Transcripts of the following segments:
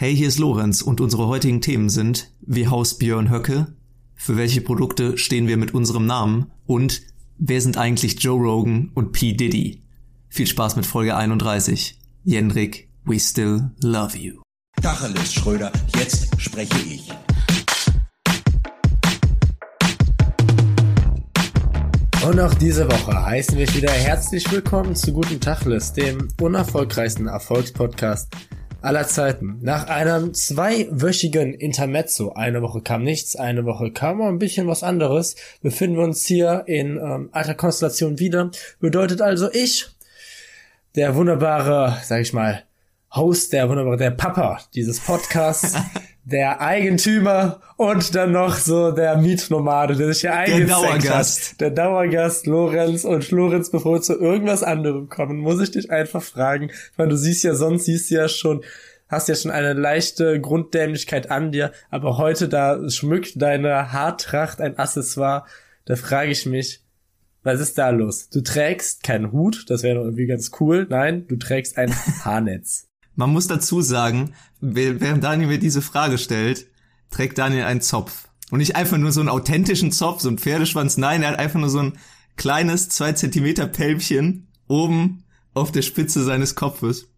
Hey, hier ist Lorenz und unsere heutigen Themen sind Wie Haus Björn Höcke, für welche Produkte stehen wir mit unserem Namen und wer sind eigentlich Joe Rogan und P. Diddy? Viel Spaß mit Folge 31. Jendrik, we still love you. Tacheles, Schröder, jetzt spreche ich. Und auch diese Woche heißen wir wieder herzlich willkommen zu Guten Tachles, dem unerfolgreichsten Erfolgspodcast aller Zeiten. Nach einem zweiwöchigen Intermezzo, eine Woche kam nichts, eine Woche kam ein bisschen was anderes, befinden wir uns hier in ähm, alter Konstellation wieder. Bedeutet also ich, der wunderbare, sag ich mal, Host, der wunderbare, der Papa dieses Podcasts, der Eigentümer und dann noch so der Mietnomade, der sich hier Dauergast. hat. Der Dauergast Lorenz und Lorenz, bevor wir zu irgendwas anderem kommen, muss ich dich einfach fragen. Ich meine, du siehst ja sonst, siehst du ja schon, hast ja schon eine leichte Grunddämlichkeit an dir, aber heute da schmückt deine Haartracht ein Accessoire. Da frage ich mich, was ist da los? Du trägst keinen Hut, das wäre doch irgendwie ganz cool. Nein, du trägst ein Haarnetz. Man muss dazu sagen, während Daniel mir diese Frage stellt, trägt Daniel einen Zopf. Und nicht einfach nur so einen authentischen Zopf, so ein Pferdeschwanz. Nein, er hat einfach nur so ein kleines, zwei Zentimeter Pälpchen oben auf der Spitze seines Kopfes.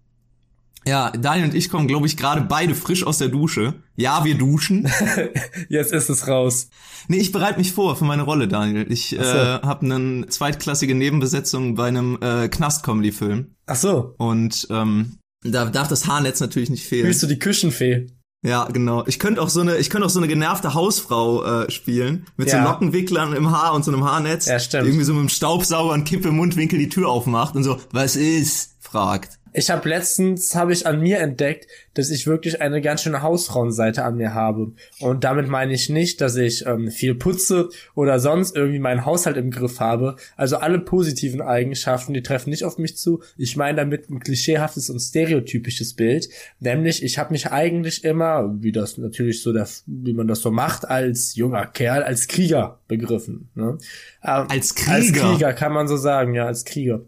Ja, Daniel und ich kommen, glaube ich, gerade beide frisch aus der Dusche. Ja, wir duschen. Jetzt ist es raus. Nee, ich bereite mich vor für meine Rolle, Daniel. Ich so. äh, habe eine zweitklassige Nebenbesetzung bei einem äh, Knast-Comedy-Film. Ach so, Und ähm, da darf das Haarnetz natürlich nicht fehlen. bist du die Küchenfee? Ja, genau. Ich könnte auch so eine, ich könnte auch so eine genervte Hausfrau äh, spielen mit Ja. so Lockenwicklern im Haar und so einem Haarnetz, Ja, stimmt. irgendwie so mit dem Staubsauger und Kippe im Mundwinkel die Tür aufmacht und so, was ist? fragt. Ich habe letztens habe ich an mir entdeckt, dass ich wirklich eine ganz schöne Hausfrauenseite an mir habe. Und damit meine ich nicht, dass ich ähm, viel putze oder sonst irgendwie meinen Haushalt im Griff habe. Also alle positiven Eigenschaften, die treffen nicht auf mich zu. Ich meine damit ein klischeehaftes und stereotypisches Bild, nämlich ich habe mich eigentlich immer, wie das natürlich so der, wie man das so macht, als junger Kerl, als Krieger begriffen. Ne? Ähm, Als Krieger? Als Krieger kann man so sagen, ja, als Krieger.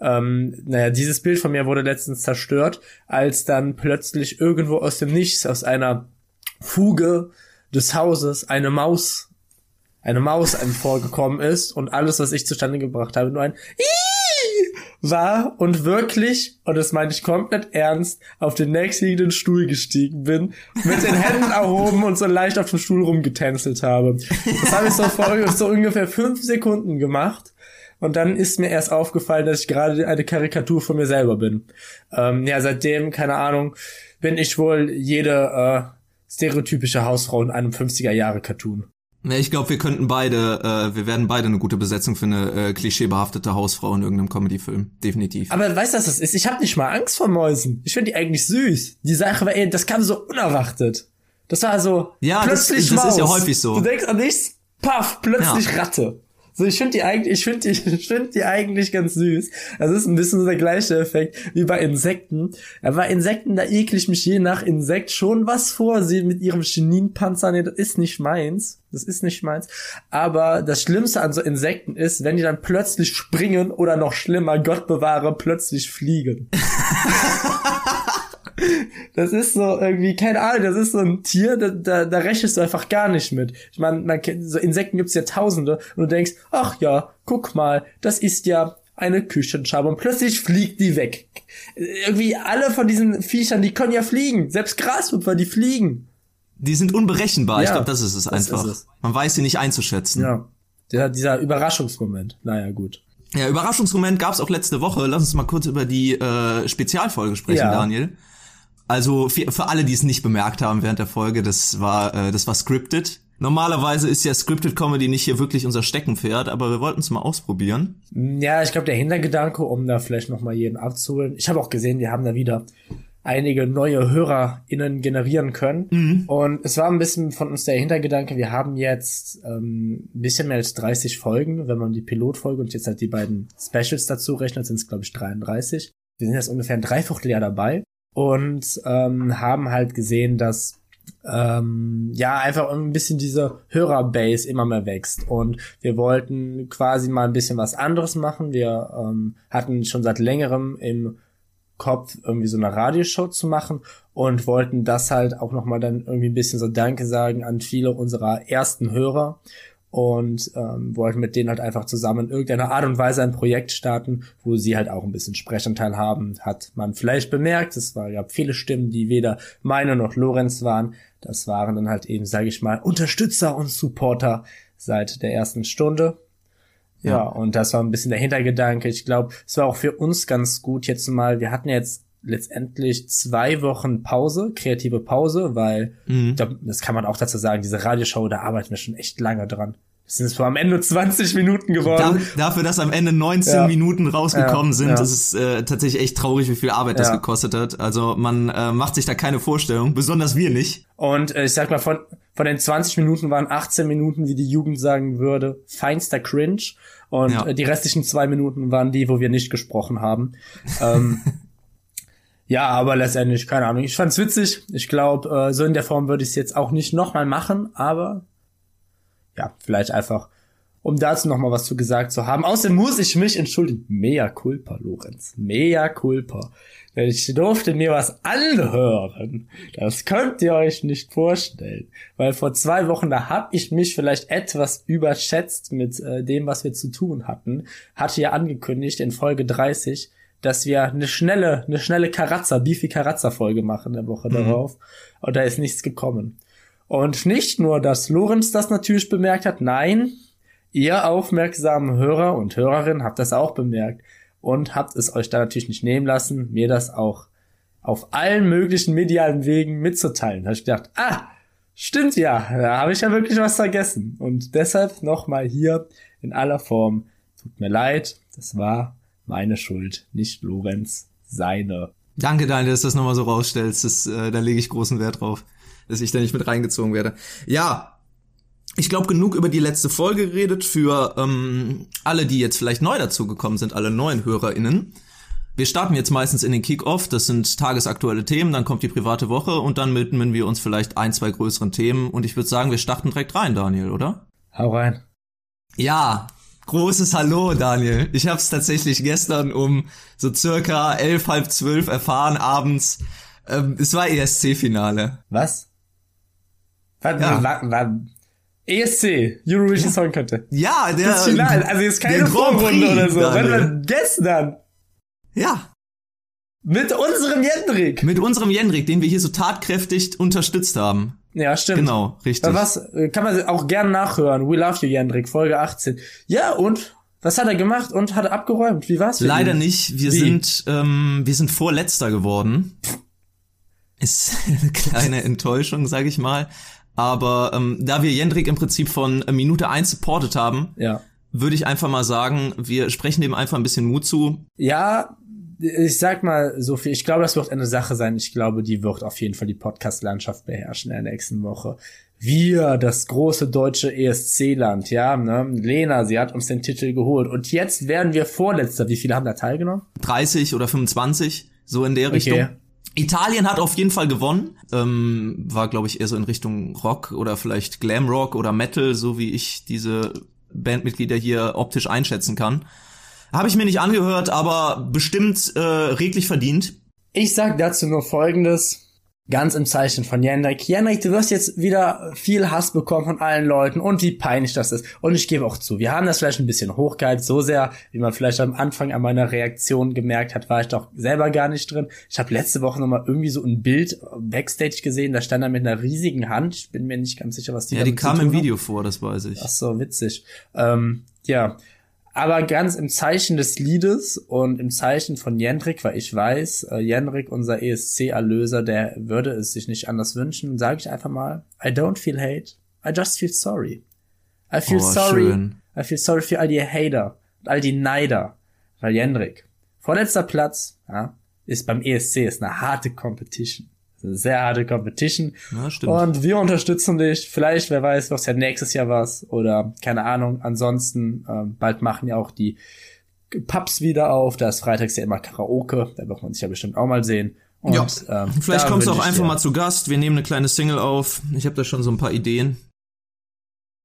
Ähm, naja, dieses Bild von mir wurde letztens zerstört, als dann plötzlich irgendwo aus dem Nichts, aus einer Fuge des Hauses, eine Maus, eine Maus einem vorgekommen ist und alles, was ich zustande gebracht habe, nur ein Ii war und wirklich, und das meine ich komplett ernst, auf den nächstliegenden Stuhl gestiegen bin, mit den Händen erhoben und so leicht auf dem Stuhl rumgetänzelt habe. Das habe ich so vor so ungefähr fünf Sekunden gemacht. Und dann ist mir erst aufgefallen, dass ich gerade eine Karikatur von mir selber bin. Ähm, ja, seitdem, keine Ahnung, bin ich wohl jede äh, stereotypische Hausfrau in einem 50er-Jahre-Cartoon. Ja, ich glaube, wir könnten beide, äh, wir werden beide eine gute Besetzung für eine äh, klischeebehaftete Hausfrau in irgendeinem Comedy-Film. Definitiv. Aber weißt du, was das ist? Ich habe nicht mal Angst vor Mäusen. Ich finde die eigentlich süß. Die Sache war, ey, das kam so unerwartet. Das war so Ja, das- plötzlich das ist ja Maus. häufig so. Du denkst an nichts, paff, plötzlich Ja. Ratte. So, ich finde die eigentlich, ich finde die, ich finde die eigentlich ganz süß. Das ist ein bisschen so der gleiche Effekt wie bei Insekten. Aber bei Insekten, da ekle ich mich je nach Insekt schon was vor. Sie mit ihrem Chininpanzer, nee, das ist nicht meins. Das ist nicht meins. Aber das Schlimmste an so Insekten ist, wenn die dann plötzlich springen oder noch schlimmer, Gott bewahre, plötzlich fliegen. Das ist so irgendwie, keine Ahnung, das ist so ein Tier, da, da, da rechnest du einfach gar nicht mit. Ich meine, man kennt, so Insekten gibt's ja tausende und du denkst, ach ja, guck mal, das ist ja eine Küchenschabe und plötzlich fliegt die weg. Irgendwie alle von diesen Viechern, die können ja fliegen. Selbst Grashüpfer, die fliegen. Die sind unberechenbar. ich Ja, glaube, das ist es das einfach. ist es. Man weiß sie nicht einzuschätzen. Ja. Dieser, dieser Überraschungsmoment. Naja, gut. Ja, Überraschungsmoment gab's auch letzte Woche. Lass uns mal kurz über die äh, Spezialfolge sprechen, Ja. Daniel. Also für, für alle, die es nicht bemerkt haben während der Folge, das war äh, das war scripted. Normalerweise ist ja scripted Comedy nicht hier wirklich unser Steckenpferd, aber wir wollten es mal ausprobieren. Ja, ich glaube, der Hintergedanke, um da vielleicht noch mal jeden abzuholen. Ich habe auch gesehen, wir haben da wieder einige neue HörerInnen generieren können. Und es war ein bisschen von uns der Hintergedanke, wir haben jetzt ähm, ein bisschen mehr als 30 Folgen, wenn man die Pilotfolge und jetzt halt die beiden Specials dazu rechnet, sind es glaube ich 33. Wir sind jetzt ungefähr ein Dreivierteljahr dabei und ähm, haben halt gesehen, dass ähm, ja einfach ein bisschen diese Hörerbase immer mehr wächst und wir wollten quasi mal ein bisschen was anderes machen. Wir ähm, hatten schon seit längerem im Kopf, irgendwie so eine Radioshow zu machen und wollten das halt auch nochmal dann irgendwie ein bisschen so Danke sagen an viele unserer ersten Hörer und ähm, wollten mit denen halt einfach zusammen in irgendeiner Art und Weise ein Projekt starten, wo sie halt auch ein bisschen Sprechanteil haben. Hat man vielleicht bemerkt, es war, gab viele Stimmen, die weder meine noch Lorenz waren. Das waren dann halt eben, sage ich mal, Unterstützer und Supporter seit der ersten Stunde. Ja, ja, und das war ein bisschen der Hintergedanke. Ich glaube, es war auch für uns ganz gut jetzt mal, wir hatten jetzt letztendlich zwei Wochen Pause, kreative Pause, weil mhm. da, das kann man auch dazu sagen, diese Radioshow, da arbeiten wir schon echt lange dran. Es sind zwar am Ende 20 Minuten geworden. Da, dafür, dass am Ende 19 ja. Minuten rausgekommen ja, sind, ja. das ist äh, tatsächlich echt traurig, wie viel Arbeit das gekostet hat. Also man äh, macht sich da keine Vorstellung, besonders wir nicht. Und äh, ich sag mal, von, von den 20 Minuten waren 18 Minuten, wie die Jugend sagen würde, feinster Cringe. Und äh, die restlichen zwei Minuten waren die, wo wir nicht gesprochen haben. ähm, Ja, aber letztendlich, keine Ahnung. Ich fand's witzig. Ich glaube, äh, so in der Form würde ich es jetzt auch nicht nochmal machen, aber ja, vielleicht einfach, um dazu nochmal was zu gesagt zu haben. Außerdem muss ich mich entschuldigen. Mea culpa, Lorenz. Mea culpa. Ich durfte mir was anhören. Das könnt ihr euch nicht vorstellen. Weil vor zwei Wochen, da hab ich mich vielleicht etwas überschätzt mit äh, dem, was wir zu tun hatten. Hatte ja angekündigt in Folge 30, dass wir eine schnelle, eine schnelle Karazza, Beefy Karazza Folge machen der Woche mhm. darauf. Und da ist nichts gekommen. Und nicht nur, dass Lorenz das natürlich bemerkt hat, nein, ihr aufmerksamen Hörer und Hörerinnen habt das auch bemerkt und habt es euch da natürlich nicht nehmen lassen, mir das auch auf allen möglichen medialen Wegen mitzuteilen. Da habe ich gedacht, ah, stimmt ja, da habe ich ja wirklich was vergessen. Und deshalb nochmal hier in aller Form, tut mir leid, das war meine Schuld, nicht Lorenz seine. Danke, Daniel, dass du das nochmal so rausstellst. Das, äh, da lege ich großen Wert drauf, dass ich da nicht mit reingezogen werde. Ja, ich glaube, genug über die letzte Folge geredet für ähm, alle, die jetzt vielleicht neu dazugekommen sind, alle neuen HörerInnen. Wir starten jetzt meistens in den Kick-Off, das sind tagesaktuelle Themen, dann kommt die private Woche und dann widmen wir uns vielleicht ein, zwei größeren Themen und ich würde sagen, wir starten direkt rein, Daniel, oder? Hau rein. Ja, Großes Hallo, Daniel. Ich habe es tatsächlich gestern um so circa elf, halb zwölf erfahren abends. Ähm, es war ESC-Finale. Was? Was? Ja. War, war, ESC, Eurovision ja. Song Contest. Ja, der. Das Finale, also jetzt keine Vorrunde oder so. War gestern? Ja. Mit unserem Jendrik. Mit unserem Jendrik, den wir hier so tatkräftig unterstützt haben. Ja, stimmt. Genau, richtig. Was äh, kann man auch gern nachhören. We Love You, Jendrik, Folge 18. Ja, und? Was hat er gemacht und hat er abgeräumt? Wie war's? Leider ihn? nicht. Wir Wie? sind, ähm, wir sind vorletzter geworden. Ist eine kleine Enttäuschung, sag ich mal. Aber ähm, da wir Jendrik im Prinzip von äh, Minute 1 supportet haben, ja. würde ich einfach mal sagen, wir sprechen dem einfach ein bisschen Mut zu. Ja, ich sag mal so viel, ich glaube, das wird eine Sache sein. Ich glaube, die wird auf jeden Fall die Podcast-Landschaft beherrschen in der nächsten Woche. Wir, das große deutsche ESC-Land, ja, ne? Lena, sie hat uns den Titel geholt. Und jetzt werden wir Vorletzter. Wie viele haben da teilgenommen? 30 oder 25, so in der Richtung. Okay. Italien hat auf jeden Fall gewonnen. Ähm, war, glaube ich, eher so in Richtung Rock oder vielleicht Glam Rock oder Metal, so wie ich diese Bandmitglieder hier optisch einschätzen kann. Habe ich mir nicht angehört, aber bestimmt äh, reglich verdient. Ich sag dazu nur Folgendes. Ganz im Zeichen von Jendrik. Jendrik, du wirst jetzt wieder viel Hass bekommen von allen Leuten und wie peinlich das ist. Und ich gebe auch zu, wir haben das vielleicht ein bisschen hochgehalten. So sehr, wie man vielleicht am Anfang an meiner Reaktion gemerkt hat, war ich doch selber gar nicht drin. Ich habe letzte Woche nochmal irgendwie so ein Bild Backstage gesehen, da stand er mit einer riesigen Hand. Ich bin mir nicht ganz sicher, was die Ja, die kam im Video vor, das weiß ich. Ach so, witzig. Ähm, ja, aber ganz im Zeichen des Liedes und im Zeichen von Jendrik, weil ich weiß, äh, Jendrik, unser ESC-Erlöser, der würde es sich nicht anders wünschen, sage ich einfach mal, I don't feel hate, I just feel sorry. I feel oh, sorry, schön. I feel sorry für all die Hater und all die Neider, weil Jendrik, vorletzter Platz, ja, ist beim ESC, ist eine harte Competition sehr harte Competition. Ja, stimmt. Und wir unterstützen dich. Vielleicht, wer weiß, was ja nächstes Jahr was oder keine Ahnung. Ansonsten, ähm, bald machen ja auch die Pubs wieder auf. Da ist freitags ja immer Karaoke. Da wird man sich ja bestimmt auch mal sehen. Und, ja, ähm, vielleicht kommst du auch einfach dir. mal zu Gast. Wir nehmen eine kleine Single auf. Ich habe da schon so ein paar Ideen.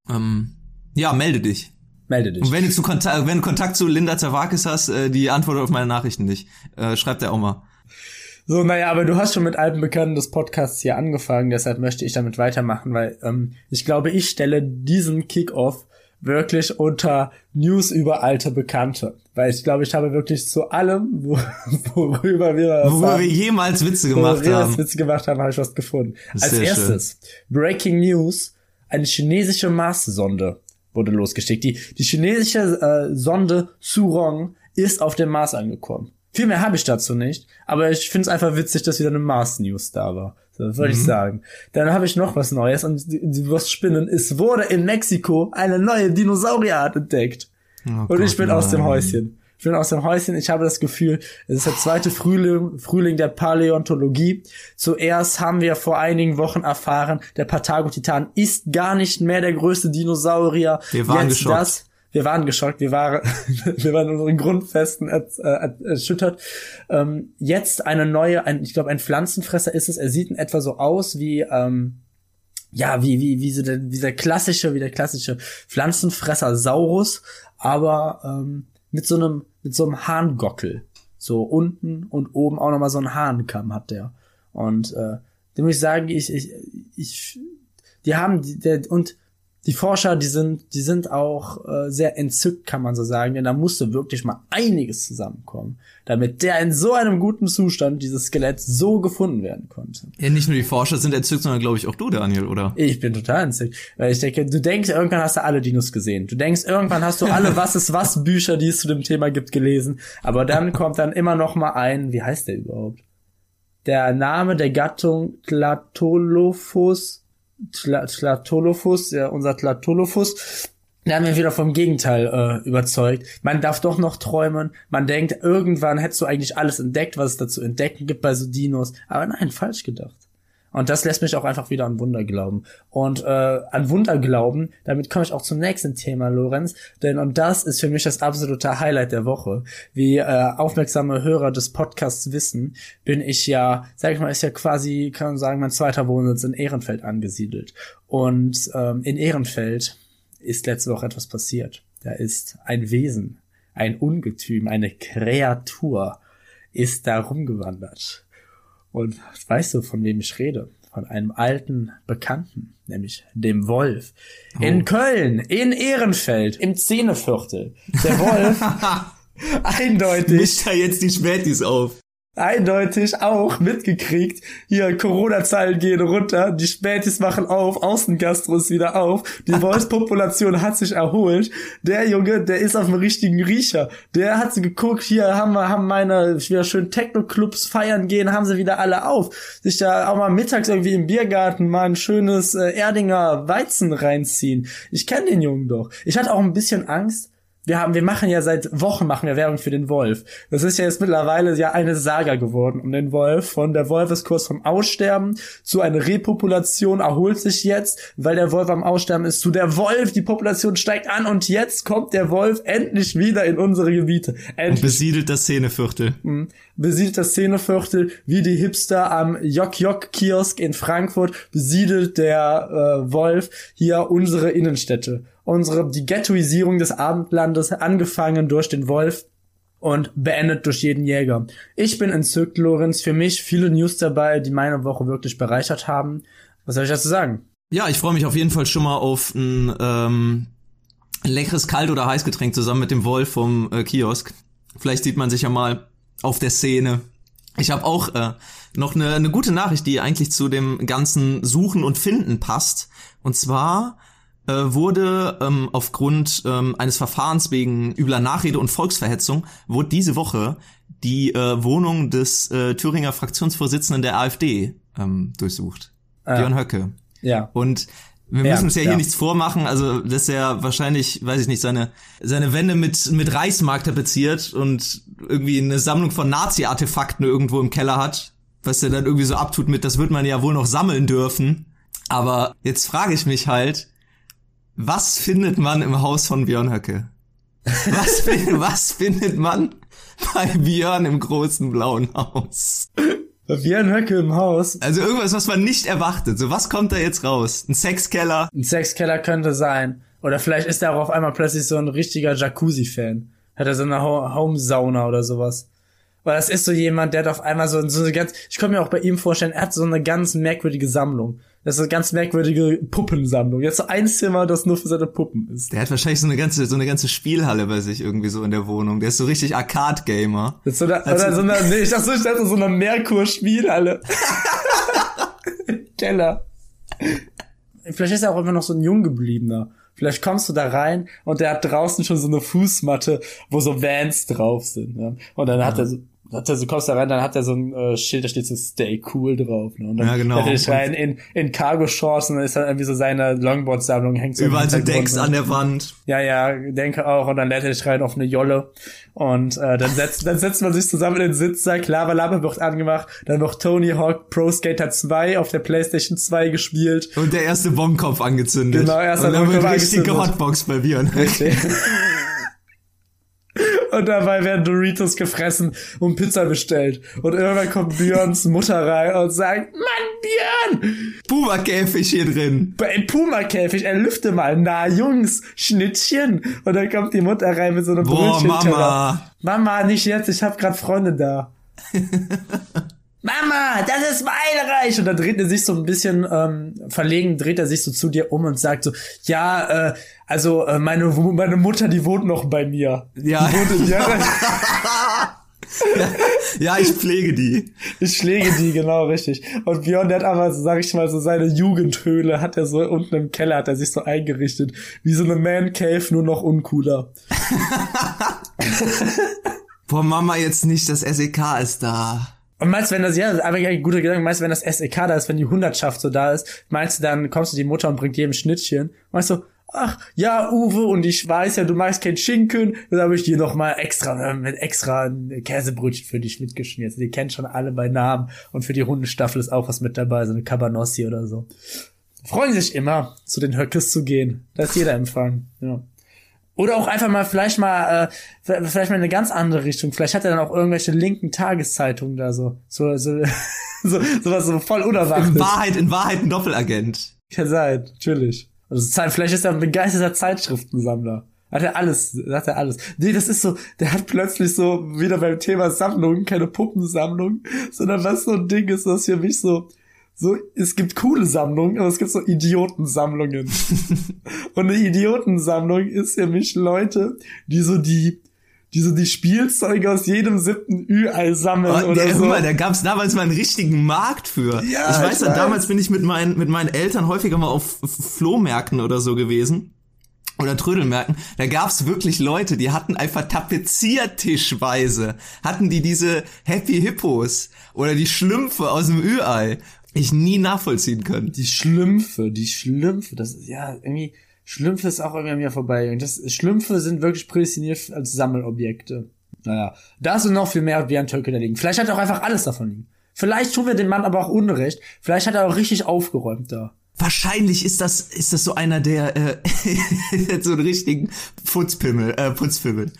Ähm, ja, melde dich. Melde dich. Und wenn du, Kontakt, wenn du Kontakt zu Linda Zerwakis hast, äh, die antwortet auf meine Nachrichten nicht. Äh, schreibt er auch mal. So, naja, aber du hast schon mit alten Bekannten des Podcasts hier angefangen, deshalb möchte ich damit weitermachen, weil ähm, ich glaube, ich stelle diesen Kickoff wirklich unter News über alte Bekannte. Weil ich glaube, ich habe wirklich zu allem, wo, worüber wir Worüber haben, wir jemals Witze gemacht wir haben. Witze gemacht haben, habe ich was gefunden. Als erstes, schön. Breaking News, eine chinesische Mars-Sonde wurde losgeschickt. Die, die chinesische äh, Sonde Surong ist auf dem Mars angekommen. Viel mehr habe ich dazu nicht, aber ich finde es einfach witzig, dass wieder eine Mars-News da war. So, würde mhm. ich sagen. Dann habe ich noch was Neues und du wirst spinnen. Es wurde in Mexiko eine neue Dinosaurierart entdeckt. Oh und Gott, ich bin nein. aus dem Häuschen. Ich bin aus dem Häuschen. Ich habe das Gefühl, es ist der zweite Frühling, Frühling der Paläontologie. Zuerst haben wir vor einigen Wochen erfahren, der Patagotitan ist gar nicht mehr der größte Dinosaurier. Wir waren Jetzt geschockt. Das, wir waren geschockt, wir waren, wir waren unseren Grundfesten äh, erschüttert. Ähm, jetzt eine neue, ein, ich glaube, ein Pflanzenfresser ist es. Er sieht in etwa so aus wie, ähm, ja, wie, wie, wie, so der, wie der klassische, wie der klassische Pflanzenfresser Saurus, aber ähm, mit so einem, mit so einem Harngockel. So unten und oben auch nochmal so ein Hahnkamm hat der. Und äh, dem muss ich sagen, ich, ich, ich, die haben, der, und die Forscher, die sind, die sind auch äh, sehr entzückt, kann man so sagen, denn da musste wirklich mal einiges zusammenkommen, damit der in so einem guten Zustand, dieses Skelett, so gefunden werden konnte. Ja, nicht nur die Forscher sind entzückt, sondern glaube ich auch du, Daniel, oder? Ich bin total entzückt, weil ich denke, du denkst, irgendwann hast du alle Dinos gesehen. Du denkst, irgendwann hast du alle Was ist was Bücher, die es zu dem Thema gibt, gelesen. Aber dann kommt dann immer noch mal ein, wie heißt der überhaupt? Der Name der Gattung Tlatolophus Tlatolophus, ja, unser Tlatolophus, da haben wir wieder vom Gegenteil äh, überzeugt. Man darf doch noch träumen. Man denkt, irgendwann hättest du eigentlich alles entdeckt, was es da zu entdecken gibt bei so Dinos. Aber nein, falsch gedacht. Und das lässt mich auch einfach wieder an Wunder glauben. Und äh, an Wunder glauben, damit komme ich auch zum nächsten Thema, Lorenz. Denn und das ist für mich das absolute Highlight der Woche. Wie äh, aufmerksame Hörer des Podcasts wissen, bin ich ja, sag ich mal, ist ja quasi, kann man sagen, mein zweiter Wohnsitz in Ehrenfeld angesiedelt. Und ähm, in Ehrenfeld ist letzte Woche etwas passiert. Da ist ein Wesen, ein Ungetüm, eine Kreatur ist da rumgewandert. Und weißt du, von wem ich rede? Von einem alten Bekannten, nämlich dem Wolf. Oh. In Köln, in Ehrenfeld, im Zähneviertel. Der Wolf, eindeutig. Mischt da jetzt die Spätis auf eindeutig auch mitgekriegt. Hier, Corona-Zahlen gehen runter, die Spätis machen auf, Außengastro ist wieder auf, die Wolfspopulation hat sich erholt. Der Junge, der ist auf dem richtigen Riecher. Der hat sie geguckt, hier haben wir, haben meine, wieder schön Techno-Clubs feiern gehen, haben sie wieder alle auf. Sich da auch mal mittags irgendwie im Biergarten mal ein schönes äh, Erdinger Weizen reinziehen. Ich kenne den Jungen doch. Ich hatte auch ein bisschen Angst, wir haben, wir machen ja seit Wochen machen wir Werbung für den Wolf. Das ist ja jetzt mittlerweile ja eine Saga geworden um den Wolf. Von der Wolf ist kurz vom Aussterben zu einer Repopulation erholt sich jetzt, weil der Wolf am Aussterben ist, zu der Wolf, die Population steigt an und jetzt kommt der Wolf endlich wieder in unsere Gebiete. Endlich. Und besiedelt das Szeneviertel. Besiedelt das Szeneviertel wie die Hipster am Jok-Jok-Kiosk in Frankfurt, besiedelt der äh, Wolf hier unsere Innenstädte unsere, die Ghettoisierung des Abendlandes, angefangen durch den Wolf und beendet durch jeden Jäger. Ich bin entzückt, Lorenz. Für mich viele News dabei, die meine Woche wirklich bereichert haben. Was soll ich dazu sagen? Ja, ich freue mich auf jeden Fall schon mal auf ein ähm, leckeres Kalt- oder Heißgetränk zusammen mit dem Wolf vom äh, Kiosk. Vielleicht sieht man sich ja mal auf der Szene. Ich habe auch äh, noch eine, eine gute Nachricht, die eigentlich zu dem ganzen Suchen und Finden passt. Und zwar äh, wurde ähm, aufgrund ähm, eines Verfahrens wegen übler Nachrede und Volksverhetzung wurde diese Woche die äh, Wohnung des äh, Thüringer Fraktionsvorsitzenden der AfD ähm, durchsucht. Äh, Björn Höcke. Ja. Und wir müssen ja, uns ja, ja, hier nichts vormachen, also dass er wahrscheinlich, weiß ich nicht, seine seine Wände mit mit Reichsmark tapeziert und irgendwie eine Sammlung von Nazi-Artefakten irgendwo im Keller hat, was er dann irgendwie so abtut mit, das wird man ja wohl noch sammeln dürfen. Aber jetzt frage ich mich halt, was findet man im Haus von Björn Höcke? Was, was findet man bei Björn im großen blauen Haus? Bei Björn Höcke im Haus? Also irgendwas, was man nicht erwartet. So, was kommt da jetzt raus? Ein Sexkeller? Ein Sexkeller könnte sein. Oder vielleicht ist er auch auf einmal plötzlich so ein richtiger Jacuzzi-Fan. Hat er so eine Home-Sauna oder sowas. Weil das ist so jemand, der hat auf einmal so, so eine ganz, ich kann mir auch bei ihm vorstellen, er hat so eine ganz merkwürdige Sammlung. Das ist eine ganz merkwürdige Puppensammlung. Jetzt so ein Zimmer, das nur für seine Puppen ist. Der hat wahrscheinlich so eine ganze, so eine ganze Spielhalle bei sich irgendwie so in der Wohnung. Der ist so richtig Arcade-Gamer. Das ist so eine, oder so eine, nee, ich dachte, ich dachte so eine Merkur-Spielhalle. Keller. Vielleicht ist er auch immer noch so ein Junggebliebener. Vielleicht kommst du da rein und der hat draußen schon so eine Fußmatte, wo so Vans drauf sind. Ne? Und dann hat er so, hat er so kommst da rein, dann hat er so ein äh, Schild, da steht so Stay cool drauf. Ne? Und dann Ja, genau. lädt er rein in, in Cargo-Shorts und dann ist dann irgendwie so seine Longboard-Sammlung hängt so Überall so Decks ne? an der Wand. Ja, ja, denke auch. Und dann lädt er dich rein auf eine Jolle. Und äh, dann setzt, dann setzt man sich zusammen in den Sitzsack, Lava Lava wird angemacht, dann wird Tony Hawk Pro Skater 2 auf der Playstation 2 gespielt. Und der erste Bombenkopf angezündet. Genau, erster Und dann wird richtige angezündet. Hotbox bei. Richtig. Und dabei werden Doritos gefressen und Pizza bestellt. Und irgendwann kommt Björns Mutter rein und sagt, Mann, Björn, Puma-Käfig hier drin. bei Puma-Käfig, er lüfte mal. Na, Jungs, Schnittchen. Und dann kommt die Mutter rein mit so einem Boah, Brötchen. Mama. Mama, nicht jetzt, ich hab grad Freunde da. Mama, das ist mein Reich. Und dann dreht er sich so ein bisschen ähm, verlegen, dreht er sich so zu dir um und sagt so, ja, äh, also äh, meine, meine Mutter, die wohnt noch bei mir. Ja. Die wohnt in Jörg. Ja, ich pflege die. Ich schläge die, genau, richtig. Und Björn, der hat aber, sag ich mal, so seine Jugendhöhle hat er so unten im Keller, hat er sich so eingerichtet. Wie so eine Man Cave, nur noch uncooler. Boah, Mama, jetzt nicht, das SEK ist da. Und meinst du, wenn das, ja, das ist einfach ein guter Gedanke, meinst du, wenn das SEK da ist, wenn die Hundertschaft so da ist, meinst du, dann kommst du die Mutter und bringt jedem Schnittchen? Meinst du, ach, ja, Uwe, und ich weiß ja, du magst kein Schinken, dann habe ich dir noch mal extra, äh, mit extra Käsebrötchen für dich mitgeschmiert. Die kennt schon alle bei Namen. Und für die Hundestaffel ist auch was mit dabei, so eine Cabanossi oder so. Freuen sich immer, zu den Höckes zu gehen. Da ist jeder Empfang, ja. Oder auch einfach mal vielleicht mal äh, vielleicht mal in eine ganz andere Richtung. Vielleicht hat er dann auch irgendwelche linken Tageszeitungen da so so so so sowas so voll In unerwartet. Wahrheit, in Wahrheit ein Doppelagent. Kann sein, natürlich. Also vielleicht ist er ein begeisterter Zeitschriftensammler. Hat er alles, hat er alles. Nee, das ist so, der hat plötzlich so wieder beim Thema Sammlung, keine Puppensammlung, sondern was so ein Ding ist, das für mich so, so, es gibt coole Sammlungen, aber es gibt so Idiotensammlungen. Und eine Idiotensammlung ist für mich Leute, die so die, die so die Spielzeuge aus jedem siebten Ü-Ei sammeln Oh, oder der, so. mal, da gab's damals mal einen richtigen Markt für. Ja, ich weiß ich ja, weiß. damals bin ich mit meinen, mit meinen Eltern häufiger mal auf Flohmärkten oder so gewesen. Oder Trödelmärkten. Da gab's wirklich Leute, die hatten einfach tapeziertischweise, hatten die diese Happy Hippos oder die Schlümpfe aus dem Ü-Ei. Ich nie nachvollziehen können. Die Schlümpfe, die Schlümpfe, das ist ja irgendwie, Schlümpfe ist auch irgendwie an mir vorbei. Das, Schlümpfe sind wirklich prädestiniert als Sammelobjekte. Naja, da ist noch viel mehr wie ein Töcke da liegen. Vielleicht hat er auch einfach alles davon liegen. Vielleicht tun wir dem Mann aber auch Unrecht. Vielleicht hat er auch richtig aufgeräumt da. Wahrscheinlich ist das, ist das so einer, der, äh, so einen richtigen Putzpimmel, äh, Putzpimmel.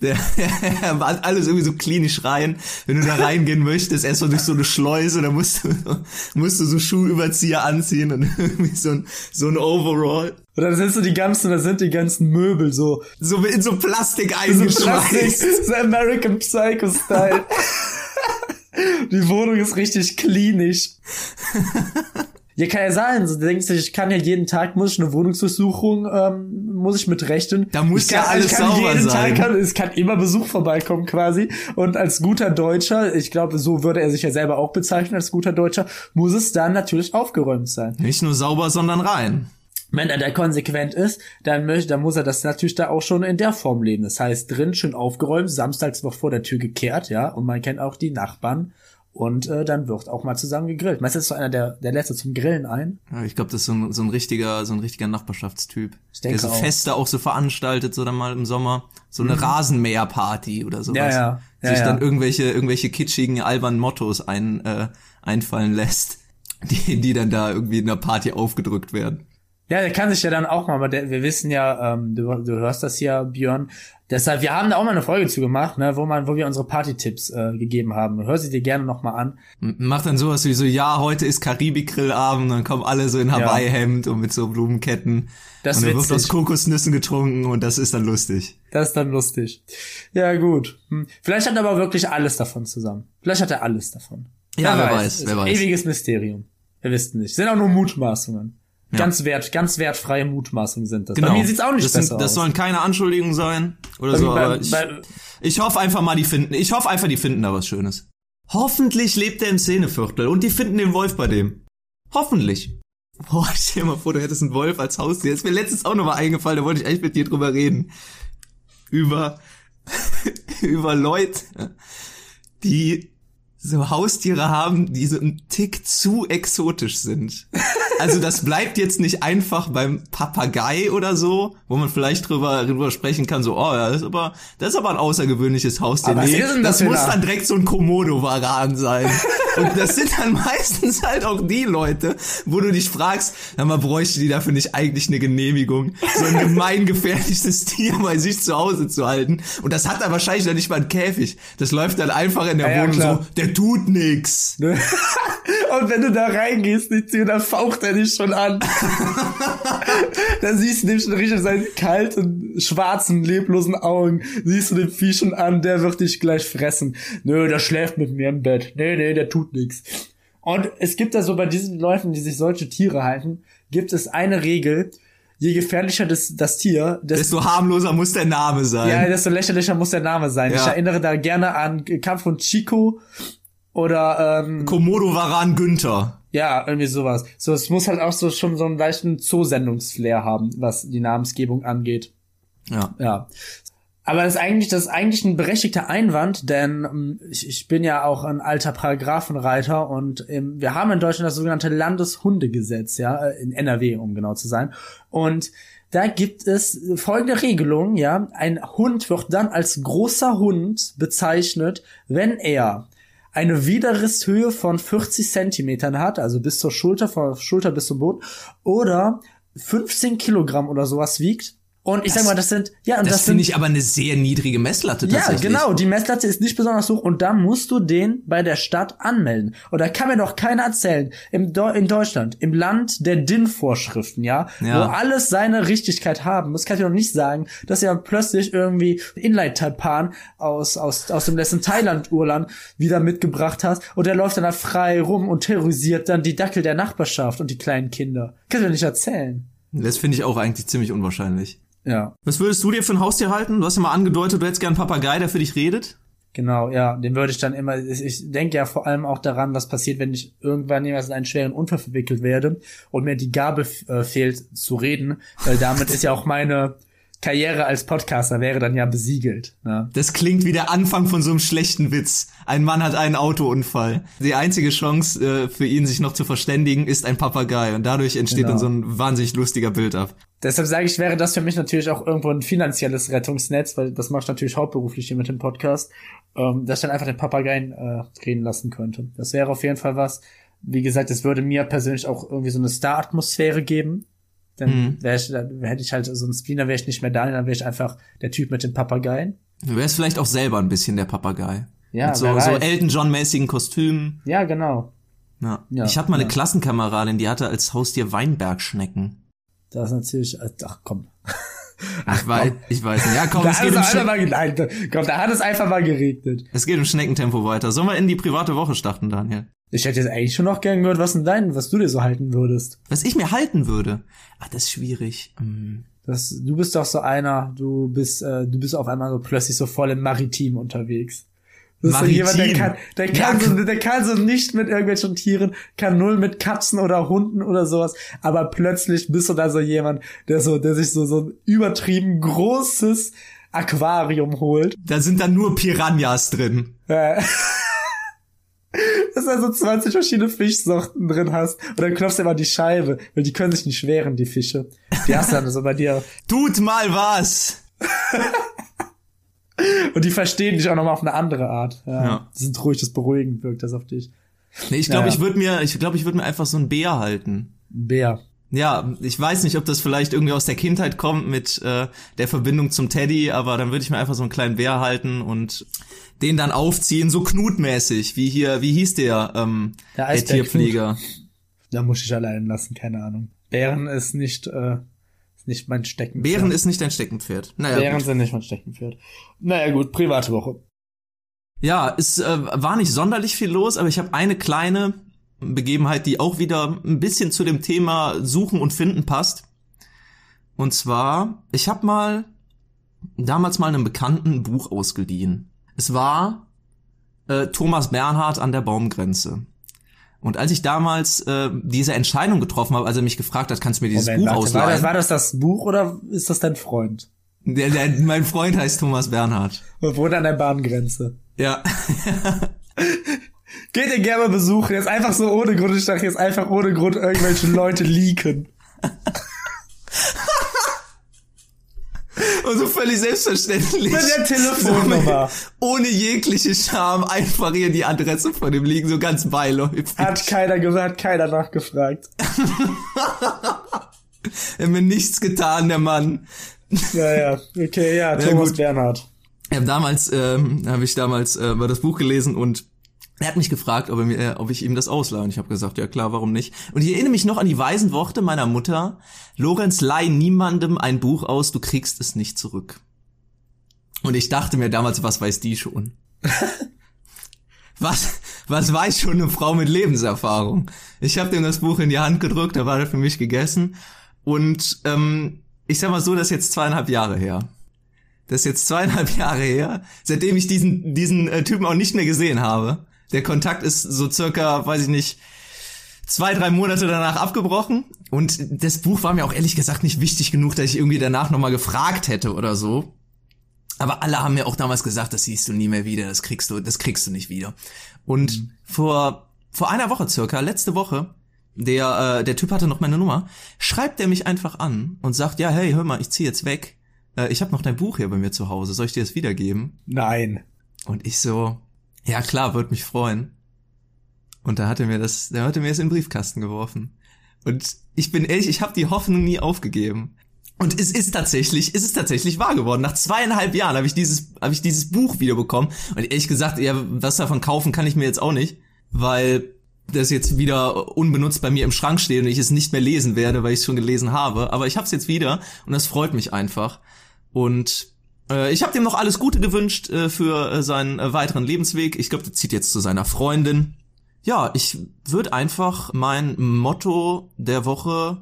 Alles irgendwie so klinisch rein. Wenn du da reingehen möchtest, erstmal durch so eine Schleuse, dann musst du, musst du so Schuhüberzieher anziehen und irgendwie so ein, so ein Overall. Und dann sind so die ganzen, da sind die ganzen Möbel so, So in so Plastik so Plastik, eingeschweißt. so American Psycho Style. die Wohnung ist richtig klinisch. Ja, kann ja sein. So, du denkst, ich kann ja jeden Tag, muss ich eine Wohnungsdurchsuchung, ähm, muss ich mit rechnen. Da muss ich kann, ja alles kann sauber jeden sein. Tag, kann, es kann immer Besuch vorbeikommen quasi. Und als guter Deutscher, ich glaube, so würde er sich ja selber auch bezeichnen, als guter Deutscher, muss es dann natürlich aufgeräumt sein. Nicht nur sauber, sondern rein. Wenn er da konsequent ist, dann möchte, dann muss er das natürlich da auch schon in der Form leben. Das heißt, drin schön aufgeräumt, samstags noch vor der Tür gekehrt, ja, und man kennt auch die Nachbarn. Und äh, dann wird auch mal zusammen gegrillt. Das ist so einer, der, der so zum Grillen ein? Ja, ich glaube, das ist so ein, so ein richtiger, so ein richtiger Nachbarschaftstyp. Ich denke der so auch. Feste auch so veranstaltet, so dann mal im Sommer. So eine Rasenmäherparty oder sowas. Ja, ja. Ja, Sich ja. dann irgendwelche, irgendwelche kitschigen, albernen Mottos ein, äh, einfallen lässt, die, die dann da irgendwie in der Party aufgedrückt werden. Ja, der kann sich ja dann auch mal, aber der, wir wissen ja, ähm, du, du hörst das hier, Björn. Deshalb, wir haben da auch mal eine Folge zu gemacht, ne, wo man, wo wir unsere Party-Tipps äh, gegeben haben. Hör sie dir gerne nochmal an. M- Macht dann sowas wie so, ja, heute ist Karibik-Grillabend, dann kommen alle so in Hawaii-Hemd und mit so Blumenketten. Das und dann witzig. wird aus Kokosnüssen getrunken und das ist dann lustig. Das ist dann lustig. Ja, gut. Hm. Vielleicht hat er aber wirklich alles davon zusammen. Vielleicht hat er alles davon. Ja, wer weiß, Ist wer weiß. Ewiges Mysterium. Wir wissen nicht. Sind auch nur Mutmaßungen. Ganz wert, ganz wertfreie Mutmaßungen sind das. Bei mir sieht's auch nicht das besser Das aus. sollen keine Anschuldigungen sein oder Bei- so, bei- aber ich, ich hoffe einfach mal, die finden, ich hoffe einfach, die finden da was Schönes. Hoffentlich lebt er im Szeneviertel und die finden den Wolf bei dem. Hoffentlich. Boah, stell dir mal vor, du hättest einen Wolf als Haustier. Das ist mir letztens auch nochmal eingefallen, da wollte ich echt mit dir drüber reden. Über, über Leute, die so Haustiere haben, die so ein Tick zu exotisch sind. Also das bleibt jetzt nicht einfach beim Papagei oder so, wo man vielleicht drüber, drüber sprechen kann, so, oh ja, das ist aber, das ist aber ein außergewöhnliches Haustier. Aber Nee, das das muss dann direkt so ein Komodo-Varan sein. Und das sind dann meistens halt auch die Leute, wo du dich fragst, na mal bräuchte die dafür nicht eigentlich eine Genehmigung, so ein gemeingefährliches Tier bei sich zu Hause zu halten. Und das hat dann wahrscheinlich dann nicht mal einen Käfig. Das läuft dann einfach in der Ja, ja, Wohnung klar. so, der tut nix. Und wenn du da reingehst, die Tür, dann faucht er dich schon an. dann siehst du dem schon richtig seine kalten, schwarzen, leblosen Augen. Siehst du dem Vieh schon an, der wird dich gleich fressen. Nö, der schläft mit mir im Bett. Nee, nee, der tut nix. Und es gibt da so bei diesen Leuten, die sich solche Tiere halten, gibt es eine Regel. Je gefährlicher das, das Tier, desto Desto harmloser muss der Name sein. ja, desto lächerlicher muss der Name sein. Ja. Ich erinnere da gerne an Kampf von Chico oder ähm, Komodo Varan Günther. Ja, irgendwie sowas. So, es muss halt auch so schon so einen leichten Zoosendungsflair haben, was die Namensgebung angeht. Ja. Ja. Aber das ist eigentlich, das ist eigentlich ein berechtigter Einwand, denn ähm, ich, ich bin ja auch ein alter Paragraphenreiter und ähm, wir haben in Deutschland das sogenannte Landeshundegesetz, ja, äh, in NRW, um genau zu sein. Und da gibt es folgende Regelung, ja. Ein Hund wird dann als großer Hund bezeichnet, wenn er eine Widerrisshöhe von 40 Zentimetern hat, also bis zur Schulter, von Schulter bis zum Boden, oder 15 Kilogramm oder sowas wiegt. Und ich sag mal, das sind, ja, und Das, das, finde ich aber eine sehr niedrige Messlatte ja, tatsächlich. genau, die Messlatte ist nicht besonders hoch und da musst du den bei der Stadt anmelden. Und da kann mir doch keiner erzählen, im in Deutschland, im Land der DIN-Vorschriften, ja, Ja. wo alles seine Richtigkeit haben, das kann ich doch nicht sagen, dass ja plötzlich irgendwie Inline-Taipan aus, aus, aus dem letzten Thailand-Urlaub wieder mitgebracht hast und der läuft dann da frei rum und terrorisiert dann die Dackel der Nachbarschaft und die kleinen Kinder. Kannst du doch nicht erzählen. Das finde ich auch eigentlich ziemlich unwahrscheinlich. Ja. Was würdest du dir für ein Haustier halten? Du hast ja mal angedeutet, du hättest gern einen Papagei, der für dich redet. Genau, ja, den würde ich dann immer, ich, ich denke ja vor allem auch daran, was passiert, wenn ich irgendwann jemals in einen schweren Unfall verwickelt werde und mir die Gabe äh, fehlt zu reden, weil damit ist ja auch meine Karriere als Podcaster wäre dann ja besiegelt. Ne? Das klingt wie der Anfang von so einem schlechten Witz. Ein Mann hat einen Autounfall. Die einzige Chance äh, für ihn, sich noch zu verständigen, ist ein Papagei. Und dadurch entsteht Genau. dann so ein wahnsinnig lustiger Bild ab. Deshalb sage ich, wäre das für mich natürlich auch irgendwo ein finanzielles Rettungsnetz, weil das mache ich natürlich hauptberuflich hier mit dem Podcast, ähm, dass ich dann einfach den Papageien äh, reden lassen könnte. Das wäre auf jeden Fall was. Wie gesagt, es würde mir persönlich auch irgendwie so eine Star-Atmosphäre geben. Dann Mhm. wäre ich, dann hätte ich halt so ein Spleen, dann wäre ich nicht mehr Daniel, dann wäre ich einfach der Typ mit den Papageien. Du wärst vielleicht auch selber ein bisschen der Papagei. Ja, Mit so, so. Elton John-mäßigen Kostümen. Ja, genau. Ja. Ja, ich hatte mal eine ja. Klassenkameradin, die hatte als Haustier Weinbergschnecken. Das ist natürlich, äh, ach komm. Ich weiß, ich weiß nicht. Ja, komm, Da es geht, es um mal, nein, komm, da hat es einfach mal geregnet. es geht im Schneckentempo weiter. Sollen wir in die private Woche starten, Daniel? Ich hätte jetzt eigentlich schon noch gern gehört, was denn dein, was du dir so halten würdest. Was ich mir halten würde. Ah, das ist schwierig. Hm. Das, du bist doch so einer, du bist, äh, du bist auf einmal so plötzlich so voll im Maritim unterwegs. Du bist so Maritim? jemand, der kann, der kann, Ja. so, der kann so nicht mit irgendwelchen Tieren, kann null mit Katzen oder Hunden oder sowas, aber plötzlich bist du da so jemand, der so, der sich so, so ein übertrieben großes Aquarium holt. Da sind dann nur Piranhas drin. Äh, dass du so 20 verschiedene Fischsorten drin hast. Und dann klopfst du immer die Scheibe, weil die können sich nicht wehren, die Fische. Die hast du dann so bei dir. Tut mal was! Und die verstehen dich auch nochmal auf eine andere Art. Ja. Ja. Die sind ruhig, das beruhigend wirkt das auf dich. Nee, ich glaube, Ja. ich würde mir, ich glaube, ich würde mir einfach so einen Bär halten. Ein Bär. Ja, ich weiß nicht, ob das vielleicht irgendwie aus der Kindheit kommt mit äh, der Verbindung zum Teddy, aber dann würde ich mir einfach so einen kleinen Bär halten und den dann aufziehen, so knutmäßig, wie hier, wie hieß der, ähm, Der der, Tierpfleger. Da muss ich allein lassen, keine Ahnung. Bären ist nicht, äh, ist nicht mein Steckenpferd. Bären ist nicht dein Steckenpferd. Naja, Bären gut. sind nicht mein Steckenpferd. Naja, gut, private Woche. ja, es äh, war nicht sonderlich viel los, aber ich habe eine kleine Begebenheit, die auch wieder ein bisschen zu dem Thema Suchen und Finden passt. Und zwar, ich habe mal damals mal einem Bekannten Buch ausgeliehen. Es war äh, Thomas Bernhard an der Baumgrenze. Und als ich damals äh, diese Entscheidung getroffen habe, als er mich gefragt hat, kannst du mir dieses Moment, Buch warte, war, ausleihen? das, war das das Buch oder ist das dein Freund? der, der, mein Freund heißt Thomas Bernhard. Wir wohnen an der Bahngrenze. Ja. Geht ihr gerne mal besuchen, jetzt einfach so ohne Grund, ich dachte jetzt einfach ohne Grund irgendwelche Leute leaken. Und so völlig selbstverständlich. Mit der Telefonnummer. Ohne jegliche Scham einfach hier die Adresse von dem liegen, so ganz beiläufig. Hat keiner gesagt, hat keiner nachgefragt. Er hat mir nichts getan, der Mann. Ja, ja, okay, ja, Thomas gut. Bernhard. Ich habe damals, ähm, habe ich damals äh, mal das Buch gelesen und er hat mich gefragt, ob, mir, äh, ob ich ihm das ausleihe. Und ich habe gesagt, ja klar, warum nicht? Und ich erinnere mich noch an die weisen Worte meiner Mutter. Lorenz, leih niemandem ein Buch aus, du kriegst es nicht zurück. Und ich dachte mir damals, was weiß die schon? was, was weiß schon eine Frau mit Lebenserfahrung? Ich habe dem das Buch in die Hand gedrückt, da war er für mich gegessen. Und ähm, ich sag mal so, das ist jetzt zweieinhalb Jahre her. Das ist jetzt zweieinhalb Jahre her, seitdem ich diesen, diesen äh, Typen auch nicht mehr gesehen habe. Der Kontakt ist so circa, weiß ich nicht, zwei, drei Monate danach abgebrochen. Und das Buch war mir auch ehrlich gesagt nicht wichtig genug, dass ich irgendwie danach nochmal gefragt hätte oder so. Aber alle haben mir auch damals gesagt, das siehst du nie mehr wieder, das kriegst du, das kriegst du nicht wieder. Und vor, vor einer Woche circa, letzte Woche, der, äh, der Typ hatte noch meine Nummer, schreibt er mich einfach an und sagt, ja, hey, hör mal, ich zieh jetzt weg. Äh, ich habe noch dein Buch hier bei mir zu Hause, soll ich dir das wiedergeben? Nein. Und ich so, ja klar, würde mich freuen. Und da hat er mir das, da hat er mir das in den Briefkasten geworfen. Und ich bin ehrlich, ich habe die Hoffnung nie aufgegeben. Und es ist tatsächlich, es ist tatsächlich wahr geworden. Nach zweieinhalb Jahren habe ich dieses, habe ich dieses Buch wiederbekommen. Und ehrlich gesagt, ja, was davon kaufen kann ich mir jetzt auch nicht, weil das jetzt wieder unbenutzt bei mir im Schrank steht und ich es nicht mehr lesen werde, weil ich es schon gelesen habe. Aber ich habe es jetzt wieder und das freut mich einfach. Und ich habe dem noch alles Gute gewünscht äh, für äh, seinen äh, weiteren Lebensweg. Ich glaube, der zieht jetzt zu seiner Freundin. Ja, ich würde einfach mein Motto der Woche